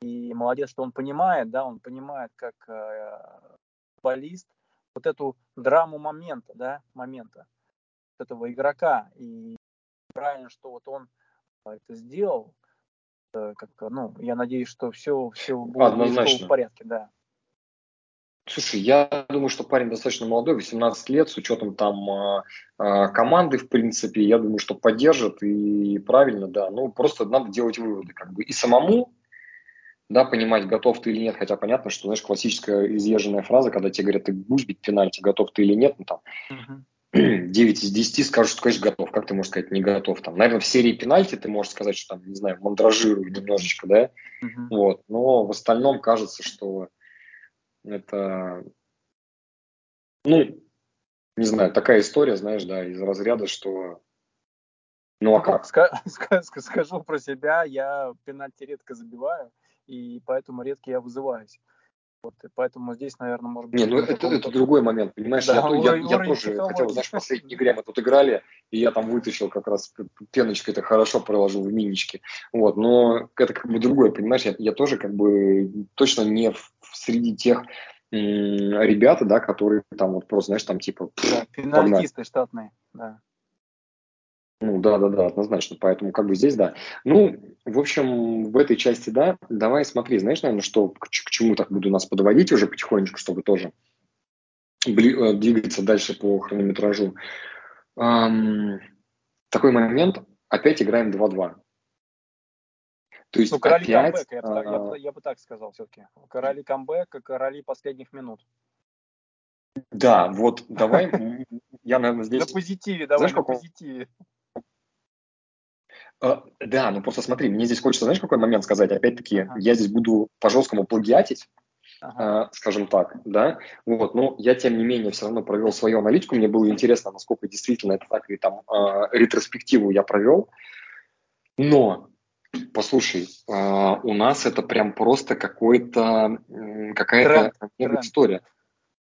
И молодец, что он понимает, да, он понимает, как футболист, вот эту драму момента, да, момента этого игрока. И правильно, что вот он это сделал. Как, ну, я надеюсь, что все, все будет в порядке, да. Слушай, я думаю, что парень достаточно молодой, 18 лет, с учетом там э, э, команды, в принципе, я думаю, что поддержит и правильно, да. Ну, просто надо делать выводы, как бы, и самому, да, понимать, готов ты или нет, хотя понятно, что, знаешь, классическая изъезженная фраза, когда тебе говорят, ты будешь бить пенальти, готов ты или нет, ну, там, uh-huh. 9 из 10 скажут, что, конечно, готов. Как ты можешь сказать, не готов? Там, наверное, в серии пенальти ты можешь сказать, что там, не знаю, мандражирую немножечко, да? Uh-huh. Вот. Но в остальном кажется, что это, ну, не знаю, такая история, знаешь, да, из разряда, что ну а как? Скажу про себя, я пенальти редко забиваю, и поэтому редко я вызываюсь. Вот, и поэтому здесь, наверное, может быть... Не, ну это, это другой момент, понимаешь? Да, я, уровень, я, я тоже хотел, знаешь, в последней игре мы тут играли, и я там вытащил как раз пеночкой, это хорошо проложил в миничке. Вот, но это как бы другое, понимаешь? Я, я тоже как бы точно не в, среди тех ребята, да, которые там вот просто, знаешь, там типа... Да, пенальтисты штатные, да. Ну да, да, да, однозначно. Поэтому как бы здесь да. Ну, в общем, в этой части да. Давай смотри, знаешь, наверное, что к, к чему так буду нас подводить уже потихонечку, чтобы тоже э, двигаться дальше по хронометражу. Эм, такой момент. Опять играем 2-2. То есть ну, короли опять, камбэка, я, бы, я, бы, я бы так сказал все-таки. Короли камбэка, короли последних минут. Да, вот давай, я, наверное, здесь... На позитиве, давай, на позитиве. А, да, ну просто смотри, мне здесь хочется, знаешь, какой момент сказать? Опять-таки, ага. я здесь буду по-жесткому плагиатить, ага. э, скажем так, да, вот, но я, тем не менее, все равно провел свою аналитику, мне было интересно, насколько действительно это так, и там э, ретроспективу я провел, но, послушай, у нас это прям просто какой-то, какая-то тренд, история,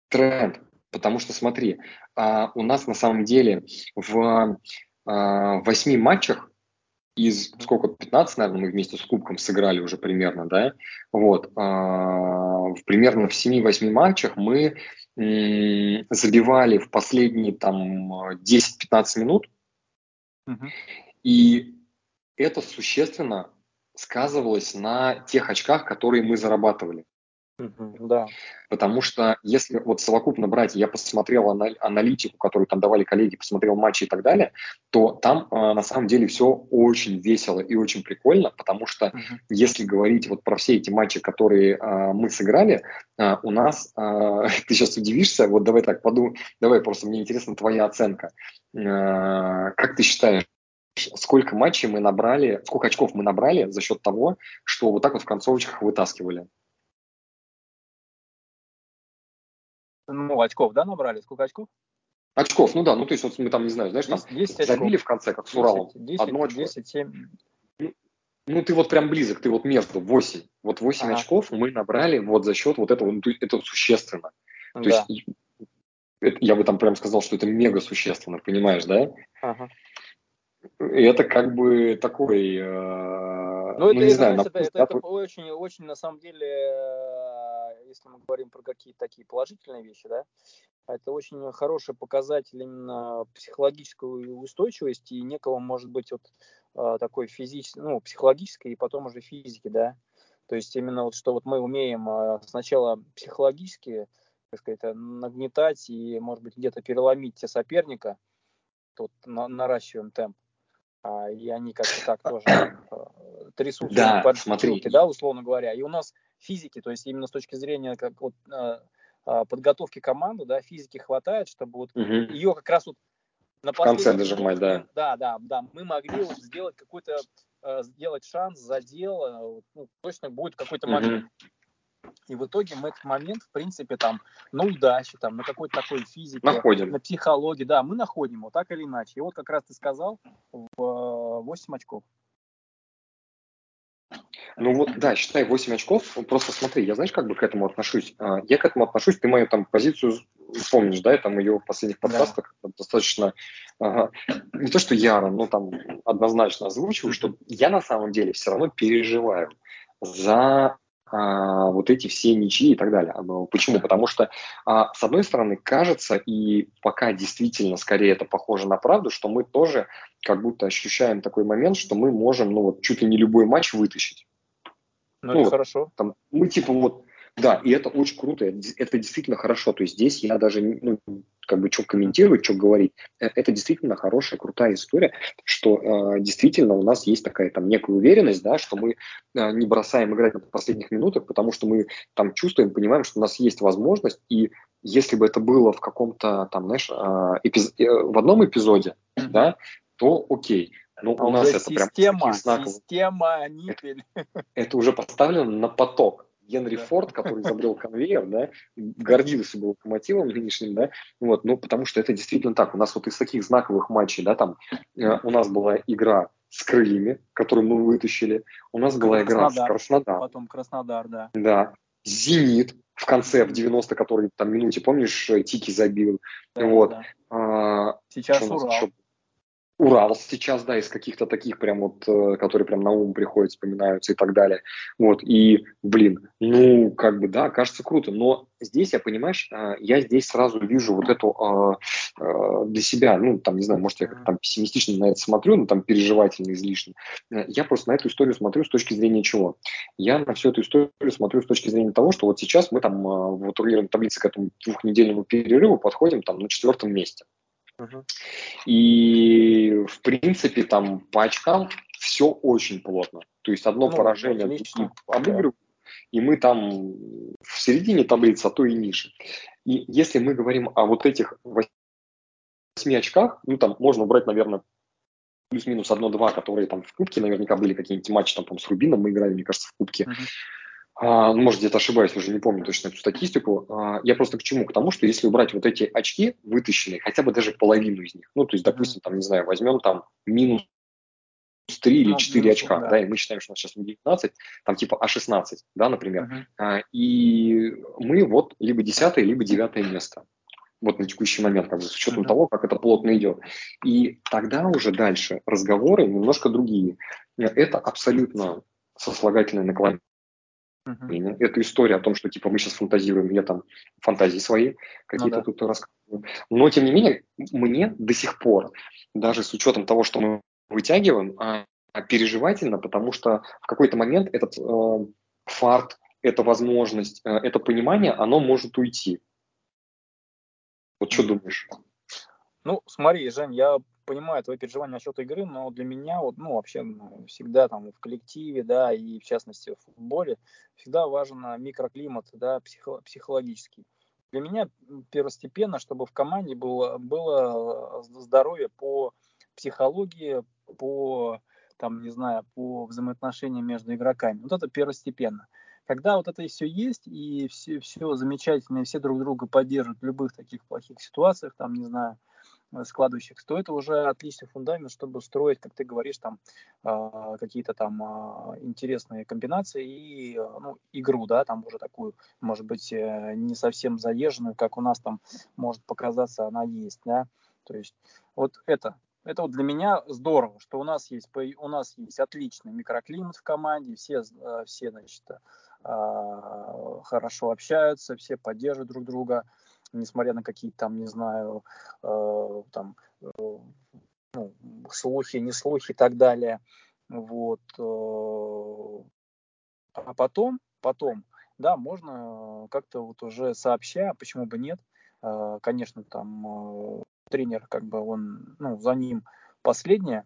тренд, потому что, смотри, у нас на самом деле в восьми матчах из сколько, 15, наверное, мы вместе с Кубком сыграли уже примерно, да, вот, в примерно в 7-8 матчах мы м, забивали в последние там 10-15 минут, угу. и это существенно сказывалось на тех очках, которые мы зарабатывали. Да. Потому что если вот совокупно брать, я посмотрел аналитику, которую там давали коллеги, посмотрел матчи и так далее, то там э, на самом деле все очень весело и очень прикольно, потому что uh-huh. если говорить вот про все эти матчи, которые э, мы сыграли, э, у нас, э, ты сейчас удивишься, вот давай так подумай, давай просто мне интересна твоя оценка. Э, как ты считаешь, сколько матчей мы набрали, сколько очков мы набрали за счет того, что вот так вот в концовочках вытаскивали? Ну, очков, да, набрали? Сколько очков? Очков, ну да, ну то есть вот мы там, не знаю, знаешь, 10, там 10 забили в конце, как с Уралом, 10, одно очко. 10, 7. Ну, ну, ты вот прям близок, ты вот между 8. Вот 8 ага. очков мы набрали вот за счет вот этого, ну, это существенно. То да. есть это, я бы там прям сказал, что это мега существенно, понимаешь, да? Ага. И это как бы такой, э, ну, ну это, не это, знаю, знаешь, это, это, это очень, очень на самом деле если мы говорим про какие-то такие положительные вещи, да, это очень хороший показатель именно психологической устойчивости и некого, может быть, вот а, такой физической, ну, психологической и потом уже физики, да. То есть именно вот что вот мы умеем а, сначала психологически, так сказать, нагнетать и, может быть, где-то переломить те соперника, тут наращиваем темп, а, и они как-то так тоже трясутся да, смотри. да, условно говоря. И у нас физики, то есть именно с точки зрения как вот а, а, подготовки команды, да, физики хватает, чтобы вот угу. ее как раз вот на в конце дожимать, да. Да, да, да, мы могли вот сделать какой-то, э, сделать шанс, задел, ну, точно будет какой-то момент. Угу. И в итоге мы этот момент, в принципе, там, на удаче, там, на какой-то такой физике, находим. на психологии, да, мы находим его так или иначе. И вот как раз ты сказал, в 8 очков. Ну вот, да, считай 8 очков. Просто смотри, я знаешь, как бы к этому отношусь? А, я к этому отношусь, ты мою там позицию помнишь, да, я там ее в последних подкастах да. достаточно ага, не то что яро, но там однозначно озвучиваю, что я на самом деле все равно переживаю за а, вот эти все ничьи и так далее. Почему? Потому что, а, с одной стороны, кажется, и пока действительно скорее это похоже на правду, что мы тоже как будто ощущаем такой момент, что мы можем, ну вот, чуть ли не любой матч вытащить. Ну, ну вот, хорошо. Там, мы типа вот да, и это очень круто, это действительно хорошо. То есть здесь я даже, ну, как бы, что комментировать, что говорить. Э, это действительно хорошая, крутая история, что э, действительно у нас есть такая там некая уверенность, да, что мы э, не бросаем играть на последних минутах, потому что мы там чувствуем, понимаем, что у нас есть возможность, и если бы это было в каком-то там, знаешь, э, эпиз... э, в одном эпизоде, mm-hmm. да, то окей. Но а у нас это система, прям система, ниппель. Это, это уже поставлено на поток. Генри да. Форд, который изобрел конвейер, да, гордился бы локомотивом нынешним, да, вот, ну, потому что это действительно так. У нас вот из таких знаковых матчей, да, там, э, у нас была игра с крыльями, которую мы вытащили, у нас была игра с Краснодаром. Потом Краснодар, да. Да, Зенит в конце, в 90 который там минуте, помнишь, Тики забил, да, вот. Да. А, Сейчас Урал. Еще? Урал сейчас, да, из каких-то таких прям вот, э, которые прям на ум приходят, вспоминаются и так далее. Вот, и, блин, ну, как бы, да, кажется круто, но здесь, я, понимаешь, э, я здесь сразу вижу вот эту э, для себя, ну, там, не знаю, может, я как там пессимистично на это смотрю, ну, там, переживательно излишне. Я просто на эту историю смотрю с точки зрения чего? Я на всю эту историю смотрю с точки зрения того, что вот сейчас мы там в турнирной таблице к этому двухнедельному перерыву подходим там на четвертом месте. И, в принципе, там по очкам все очень плотно. То есть одно ну, поражение отлично. обыгрывают, и мы там в середине таблицы, а то и ниже. И если мы говорим о вот этих 8 очках, ну там можно брать, наверное, плюс-минус одно-два, которые там в Кубке наверняка были какие-нибудь матчи, там, там с Рубином мы играли, мне кажется, в Кубке. Uh-huh. А, ну, может, где-то ошибаюсь, уже не помню точно эту статистику. А, я просто к чему? К тому, что если убрать вот эти очки вытащенные, хотя бы даже половину из них, ну, то есть, допустим, там, не знаю, возьмем там минус 3 или 4 ну, очка, да. да, и мы считаем, что у нас сейчас не 19, там типа А16, да, например, uh-huh. а, и мы вот либо 10 либо 9 место вот на текущий момент, как бы, с учетом uh-huh. того, как это плотно идет. И тогда уже дальше разговоры немножко другие. Это абсолютно сослагательное наклонение Uh-huh. Это история о том, что типа мы сейчас фантазируем, я там фантазии свои какие-то ну, да. тут рассказываю. Но тем не менее, мне до сих пор, даже с учетом того, что мы вытягиваем, а, а переживательно, потому что в какой-то момент этот э, фарт, эта возможность, э, это понимание, оно может уйти. Вот что думаешь? Ну, смотри, Жень, я понимаю твои переживания насчет игры, но для меня вот, ну, вообще всегда там в коллективе, да, и в частности в футболе всегда важен а, микроклимат, да, психо- психологический. Для меня первостепенно, чтобы в команде было, было здоровье по психологии, по, там, не знаю, по взаимоотношениям между игроками. Вот это первостепенно. Когда вот это все есть, и все, все замечательно, и все друг друга поддерживают в любых таких плохих ситуациях, там, не знаю, складывающихся, то это уже отличный фундамент, чтобы строить, как ты говоришь, там а, какие-то там а, интересные комбинации и а, ну, игру, да, там уже такую, может быть, э, не совсем заезженную, как у нас там может показаться она есть, да, то есть вот это, это вот для меня здорово, что у нас есть, у нас есть отличный микроклимат в команде, все, э, все значит, хорошо общаются, все поддерживают друг друга, несмотря на какие-то там, не знаю, э, там, э, ну, слухи, не слухи и так далее. Вот. Э, а потом, потом, да, можно как-то вот уже сообща, почему бы нет, э, конечно, там э, тренер, как бы он, ну, за ним последнее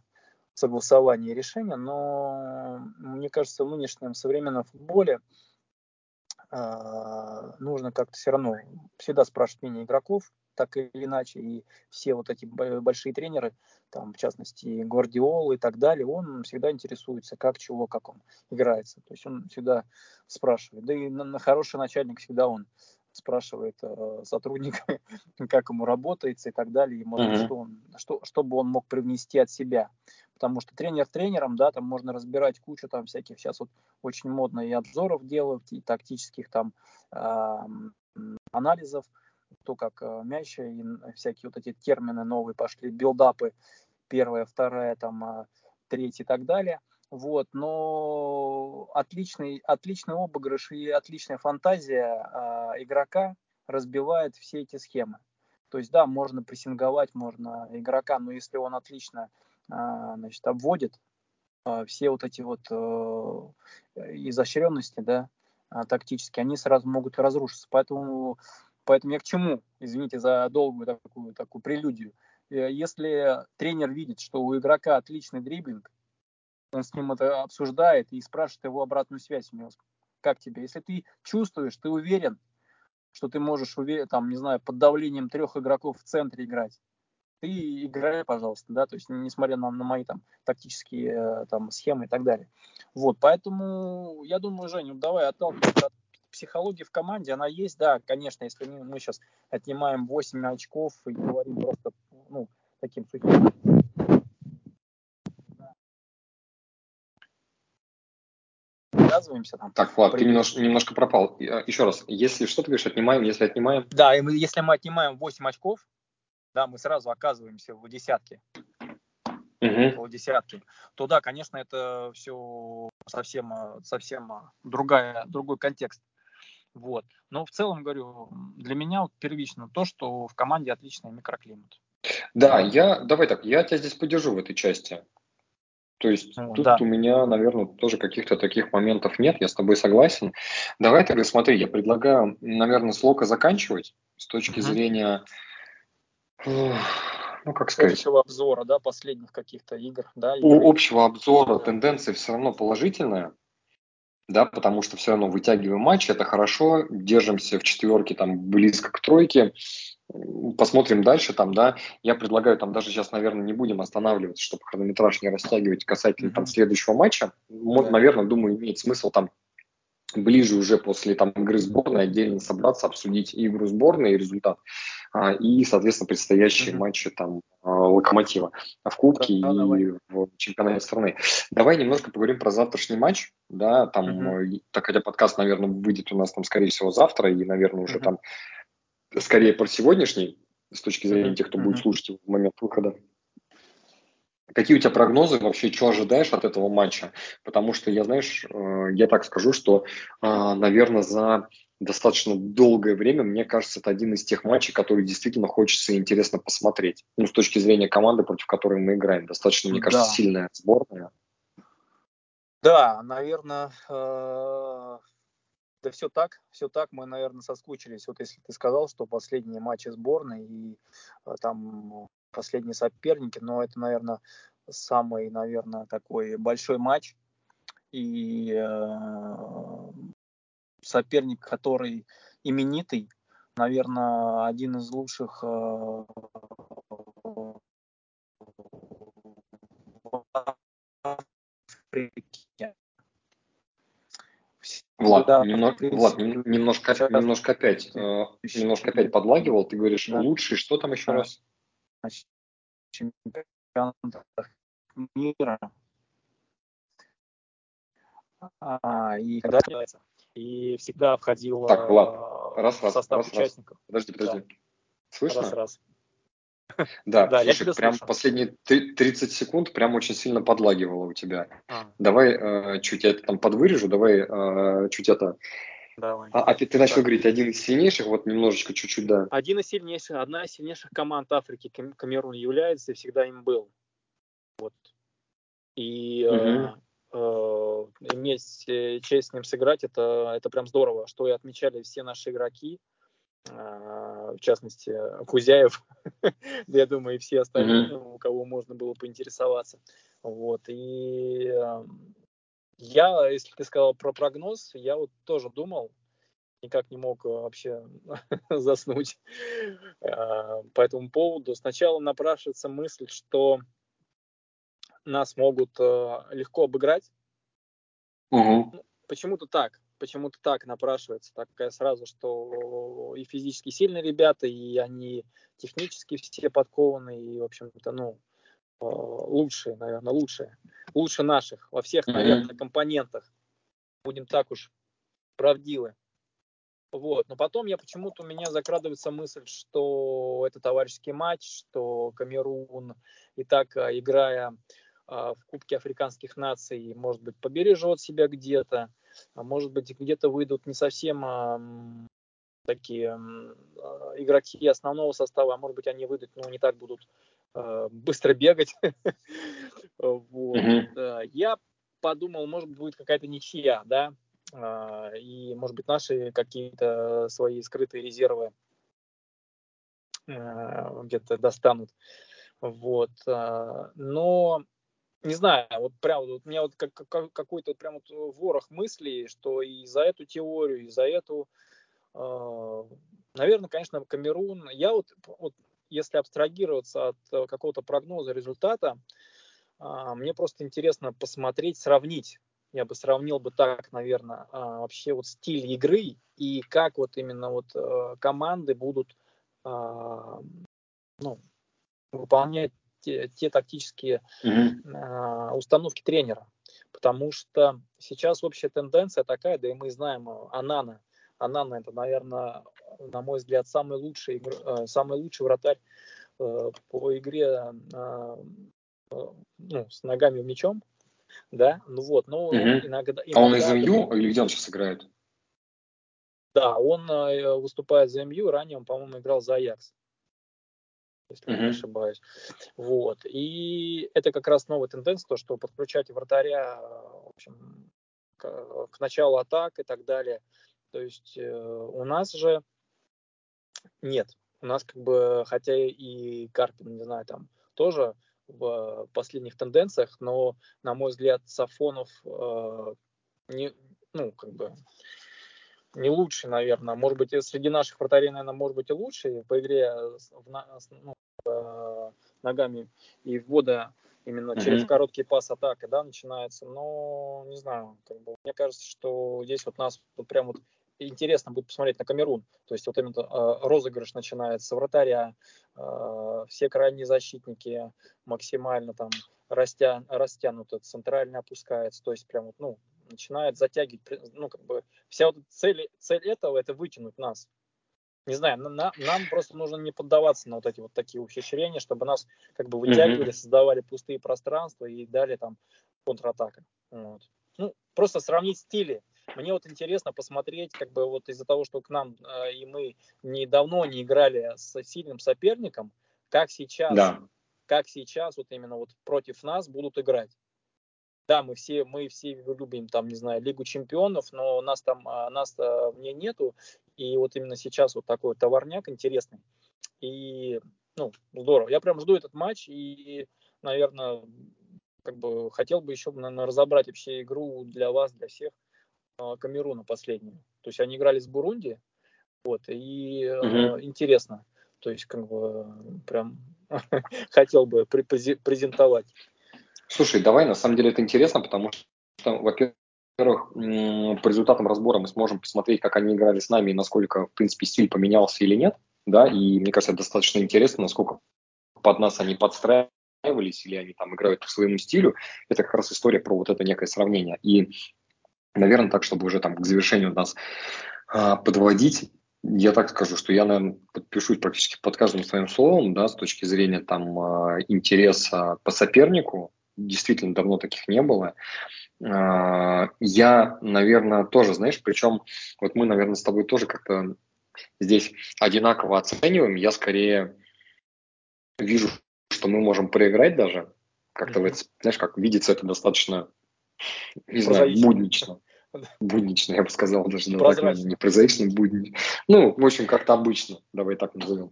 согласование и решение, но мне кажется, в нынешнем современном футболе нужно как-то все равно всегда спрашивать мнение игроков, так или иначе, и все вот эти большие тренеры, там, в частности, Гвардиол и так далее, он всегда интересуется, как, чего, как он играется. То есть он всегда спрашивает. Да и на, на хороший начальник всегда он спрашивает э, сотрудника, как ему работается и так далее, и может, mm-hmm. что, он, что, что бы он мог привнести от себя. Потому что тренер тренером, да, там можно разбирать кучу там всяких, сейчас вот очень модно и обзоров делают, и тактических там э, анализов, то как э, мяч и всякие вот эти термины новые пошли, билдапы, первая, вторая, там, э, третья и так далее. Вот, но отличный, отличный обыгрыш и отличная фантазия э, игрока разбивает все эти схемы. То есть, да, можно прессинговать, можно игрока, но если он отлично значит, обводит а, все вот эти вот э, изощренности, да, а, тактические, они сразу могут разрушиться. Поэтому, поэтому я к чему, извините за долгую такую, такую прелюдию. Э, если тренер видит, что у игрока отличный дриблинг, он с ним это обсуждает и спрашивает его обратную связь у него. Как тебе? Если ты чувствуешь, ты уверен, что ты можешь, там, не знаю, под давлением трех игроков в центре играть. Ты играй, пожалуйста, да, то есть несмотря на, на мои там тактические э, там схемы и так далее. Вот, поэтому я думаю, Женя, давай отталкиваться от психологии в команде, она есть, да, конечно, если мы, мы сейчас отнимаем 8 очков и говорим просто, ну, таким сухим отказываемся. Там, так, Влад, ты немножко, немножко пропал. А, Еще раз, если что ты говоришь, отнимаем, если отнимаем? Да, если мы отнимаем 8 очков, да, мы сразу оказываемся в десятке. Угу. десятки, то да, конечно, это все совсем, совсем другая, другой контекст. Вот. Но в целом, говорю, для меня вот первично то, что в команде отличный микроклимат. Да, я, давай так, я тебя здесь поддержу в этой части. То есть ну, тут да. у меня, наверное, тоже каких-то таких моментов нет, я с тобой согласен. Давай тогда смотри, я предлагаю, наверное, с Лока заканчивать с точки угу. зрения, ну как сказать... Общего обзора, да, последних каких-то игр, да? Игры. У общего обзора да. тенденция все равно положительная, да, потому что все равно вытягиваем матч, это хорошо, держимся в четверке, там, близко к тройке, посмотрим дальше там, да, я предлагаю там даже сейчас, наверное, не будем останавливаться, чтобы хронометраж не растягивать касательно там следующего матча. Yeah. наверное, думаю, имеет смысл там ближе уже после там игры сборной отдельно собраться, обсудить игру сборной, и результат, а, и, соответственно, предстоящие mm-hmm. матчи там а, Локомотива в Кубке да, и давай. в чемпионате страны. Давай немножко поговорим про завтрашний матч, да, там, mm-hmm. так хотя подкаст, наверное, выйдет у нас там, скорее всего, завтра, и, наверное, уже mm-hmm. там скорее про сегодняшний, с точки зрения тех, кто будет слушать в момент выхода. Какие у тебя прогнозы вообще, что ожидаешь от этого матча? Потому что я, знаешь, э, я так скажу, что, э, наверное, за достаточно долгое время, мне кажется, это один из тех матчей, которые действительно хочется и интересно посмотреть. Ну, с точки зрения команды, против которой мы играем. Достаточно, мне кажется, да. сильная сборная. Да, наверное, э, да все так, все так, мы, наверное, соскучились. Вот если ты сказал, что последние матчи сборной и а, там последние соперники, но это, наверное, самый, наверное, такой большой матч. И э, соперник, который именитый, наверное, один из лучших э, Африке. Влад, да, немного, Влад немножко, немножко опять, э, немножко опять подлагивал. Ты говоришь да. лучший, что там еще да. раз? Чемпионатах мира. А, и когда и всегда входил так, Влад, раз, в состав раз, участников. Раз. Подожди, подожди. Да. Слышно? Раз, раз. Да, да слушай, я прям слышу. последние 30 секунд прям очень сильно подлагивало у тебя. А. Давай э, чуть я это там подвырежу, давай э, чуть это... Давай. А, а ты, ты начал так. говорить, один из сильнейших, вот немножечко, чуть-чуть, да. Один из сильнейших, одна из сильнейших команд Африки Камерун является и всегда им был. Вот. И угу. э, э, иметь э, честь с ним сыграть, это, это прям здорово, что и отмечали все наши игроки. А, в частности, Кузяев, я думаю, и все остальные, у кого можно было поинтересоваться. Вот, и эм, я, если ты сказал про прогноз, я вот тоже думал, никак не мог вообще заснуть а, по этому поводу. Сначала напрашивается мысль, что нас могут э, легко обыграть. Угу. Почему-то так почему-то так напрашивается такая сразу, что и физически сильные ребята, и они технически все подкованы, и, в общем-то, ну, лучшие, наверное, лучшие. Лучше наших во всех, наверное, компонентах. Будем так уж правдивы. Вот. Но потом я почему-то у меня закрадывается мысль, что это товарищеский матч, что Камерун и так, а, играя а, в Кубке африканских наций, может быть, побережет себя где-то, а может быть, где-то выйдут не совсем такие игроки основного состава, а может быть, они выйдут, но не так будут быстро бегать. Я подумал, может быть, будет какая-то ничья, да, а, и, может быть, наши какие-то свои скрытые резервы а, где-то достанут. Вот. А, но не знаю, вот прям вот у меня вот как, как, какой-то вот прям вот ворох мыслей, что и за эту теорию, и за эту, наверное, конечно, Камерун. Я вот, вот если абстрагироваться от какого-то прогноза результата, мне просто интересно посмотреть, сравнить я бы сравнил бы так, наверное, а, вообще вот стиль игры и как вот именно вот э, команды будут а, ну, выполнять те, те тактические mm-hmm. установки тренера. Потому что сейчас общая тенденция такая, да и мы знаем э, Анана. Анана это, наверное, на мой взгляд, самый лучший, э, самый лучший вратарь по игре ну, с ногами в мячом да, ну вот, но угу. иногда, иногда... А он из МЮ или где он сейчас играет? Да, он э, выступает за МЮ, ранее он, по-моему, играл за Аякс, если uh-huh. не ошибаюсь. Вот, и это как раз новая тенденция, то, что подключать вратаря, в общем, к, к началу атак и так далее. То есть э, у нас же нет, у нас как бы, хотя и Карпин, не знаю, там тоже в последних тенденциях, но, на мой взгляд, Сафонов э, не, ну, как бы не лучший, наверное. Может быть, среди наших вратарей, наверное, может быть и лучший по игре в, ну, э, ногами и ввода именно mm-hmm. через короткий пас атака, да, начинается. Но не знаю, как бы, мне кажется, что здесь вот нас вот прям вот интересно будет посмотреть на Камерун. То есть вот именно э, розыгрыш начинается с вратаря, э, все крайние защитники максимально там растя, растянуты, центрально опускается. То есть прям вот, ну, начинает затягивать, ну, как бы вся вот цель, цель этого это вытянуть нас. Не знаю, на, нам просто нужно не поддаваться на вот эти вот такие ухищрения, чтобы нас как бы вытягивали, mm-hmm. создавали пустые пространства и дали там контратака. Вот. Ну, просто сравнить стили мне вот интересно посмотреть, как бы вот из-за того, что к нам э, и мы недавно не играли с сильным соперником, как сейчас, да. как сейчас вот именно вот против нас будут играть. Да, мы все, мы все любим там, не знаю, Лигу чемпионов, но нас там, а, нас в ней нету, и вот именно сейчас вот такой товарняк интересный. И, ну, здорово. Я прям жду этот матч, и, наверное, как бы хотел бы еще, наверное, разобрать вообще игру для вас, для всех. А, Камеруна последнюю. То есть они играли с Бурунди, вот, и угу. интересно. То есть, как бы, прям хотел бы презентовать. Слушай, давай, на самом деле это интересно, потому что, во-первых, по результатам разбора мы сможем посмотреть, как они играли с нами и насколько, в принципе, стиль поменялся или нет, да, и мне кажется, достаточно интересно, насколько под нас они подстраивались или они там играют по своему стилю. Это как раз история про вот это некое сравнение. И Наверное, так, чтобы уже там к завершению нас а, подводить, я так скажу, что я, наверное, подпишусь практически под каждым своим словом, да, с точки зрения там а, интереса по сопернику. Действительно, давно таких не было. А, я, наверное, тоже, знаешь, причем вот мы, наверное, с тобой тоже как-то здесь одинаково оцениваем. Я скорее вижу, что мы можем проиграть даже. Как-то, mm-hmm. знаешь, как видится это достаточно не знаю, буднично. Буднично, я бы сказал, даже на так, не прозаично, буднично. Ну, в общем, как-то обычно, давай так назовем.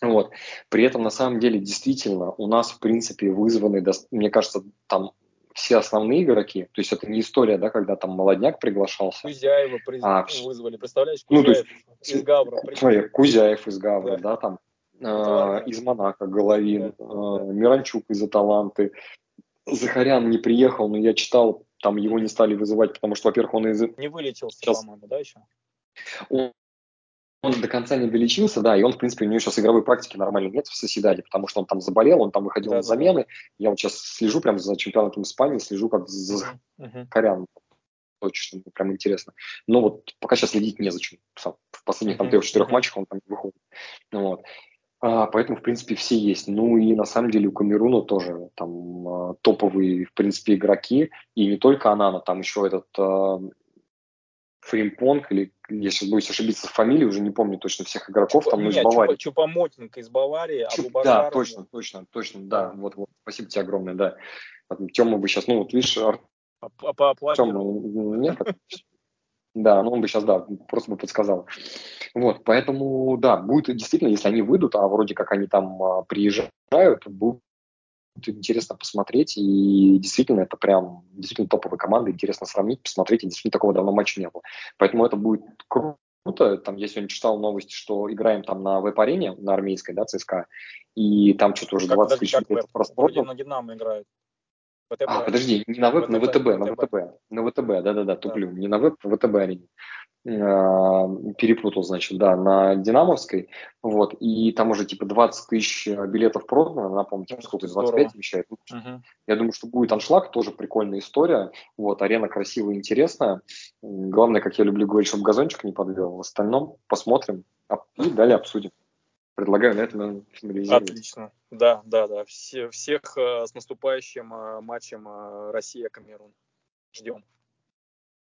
Вот. При этом, на самом деле, действительно, у нас, в принципе, вызваны, мне кажется, там все основные игроки, то есть это не история, да, когда там молодняк приглашался. Кузяева приз... а, вызвали, представляешь, Кузяев ну, то есть, из Гавра. Смотри, Кузяев из Гавра, да, да там, э, из Монако, Головин, да, э, Миранчук из Аталанты, Захарян не приехал, но я читал, там его не стали вызывать, потому что, во-первых, он из... Не вылетел, Сейчас... по-моему, да, еще? Он, он до конца не долечился, да, и он, в принципе, у него сейчас игровой практики нормально нет в Соседаде, потому что он там заболел, он там выходил да, на замены. Да. Я вот сейчас слежу прям за чемпионатом Испании, слежу как за uh-huh. корян. Точно, прям интересно. Но вот пока сейчас следить незачем. В последних там трех-четырех uh-huh. матчах он там не выходит. Вот. А, поэтому, в принципе, все есть. Ну и на самом деле у Камеруна тоже там а, топовые, в принципе, игроки. И не только Анана, там еще этот а, Фримпонг, или я сейчас боюсь ошибиться в фамилии, уже не помню точно всех игроков, Чупа, там, ну, из Баварии. Чупа, Чупомотненко из Баварии, Чуп, Да, точно, точно, точно, да, вот, вот, спасибо тебе огромное, да. Тема бы сейчас, ну, вот видишь, Ар... Тема, нет, да, ну он бы сейчас, да, просто бы подсказал. Вот, поэтому, да, будет действительно, если они выйдут, а вроде как они там а, приезжают, будет интересно посмотреть, и действительно это прям действительно топовая команда, интересно сравнить, посмотреть, и действительно такого давно матча не было. Поэтому это будет круто. Там я сегодня читал новости, что играем там на веб-арене, на армейской, да, ЦСКА, и там что-то уже 20 тысяч билетов на Динамо играют. ВТБ. А, подожди, не на веб, ВТБ, на ВТБ, на ВТБ, на ВТБ, да-да-да, туплю, да. не на веб, на ВТБ арене. А, перепутал, значит, да, на Динамовской, вот, и там уже типа 20 тысяч билетов продано, напомню, типа, сколько, 25 вещает. Uh-huh. Я думаю, что будет аншлаг, тоже прикольная история, вот, арена красивая, интересная, главное, как я люблю говорить, чтобы газончик не подвел, в остальном посмотрим и далее обсудим. Предлагаю на этом финализировать. Отлично. Да, да, да. Все, всех э, с наступающим э, матчем э, Россия-Камерун. Ждем.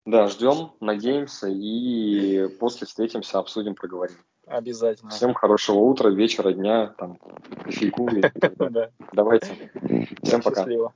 Да, ждем, надеемся и после встретимся, обсудим, проговорим. Обязательно. Всем хорошего утра, вечера, дня, там, кофейку. Давайте. Всем пока. Всем счастливо.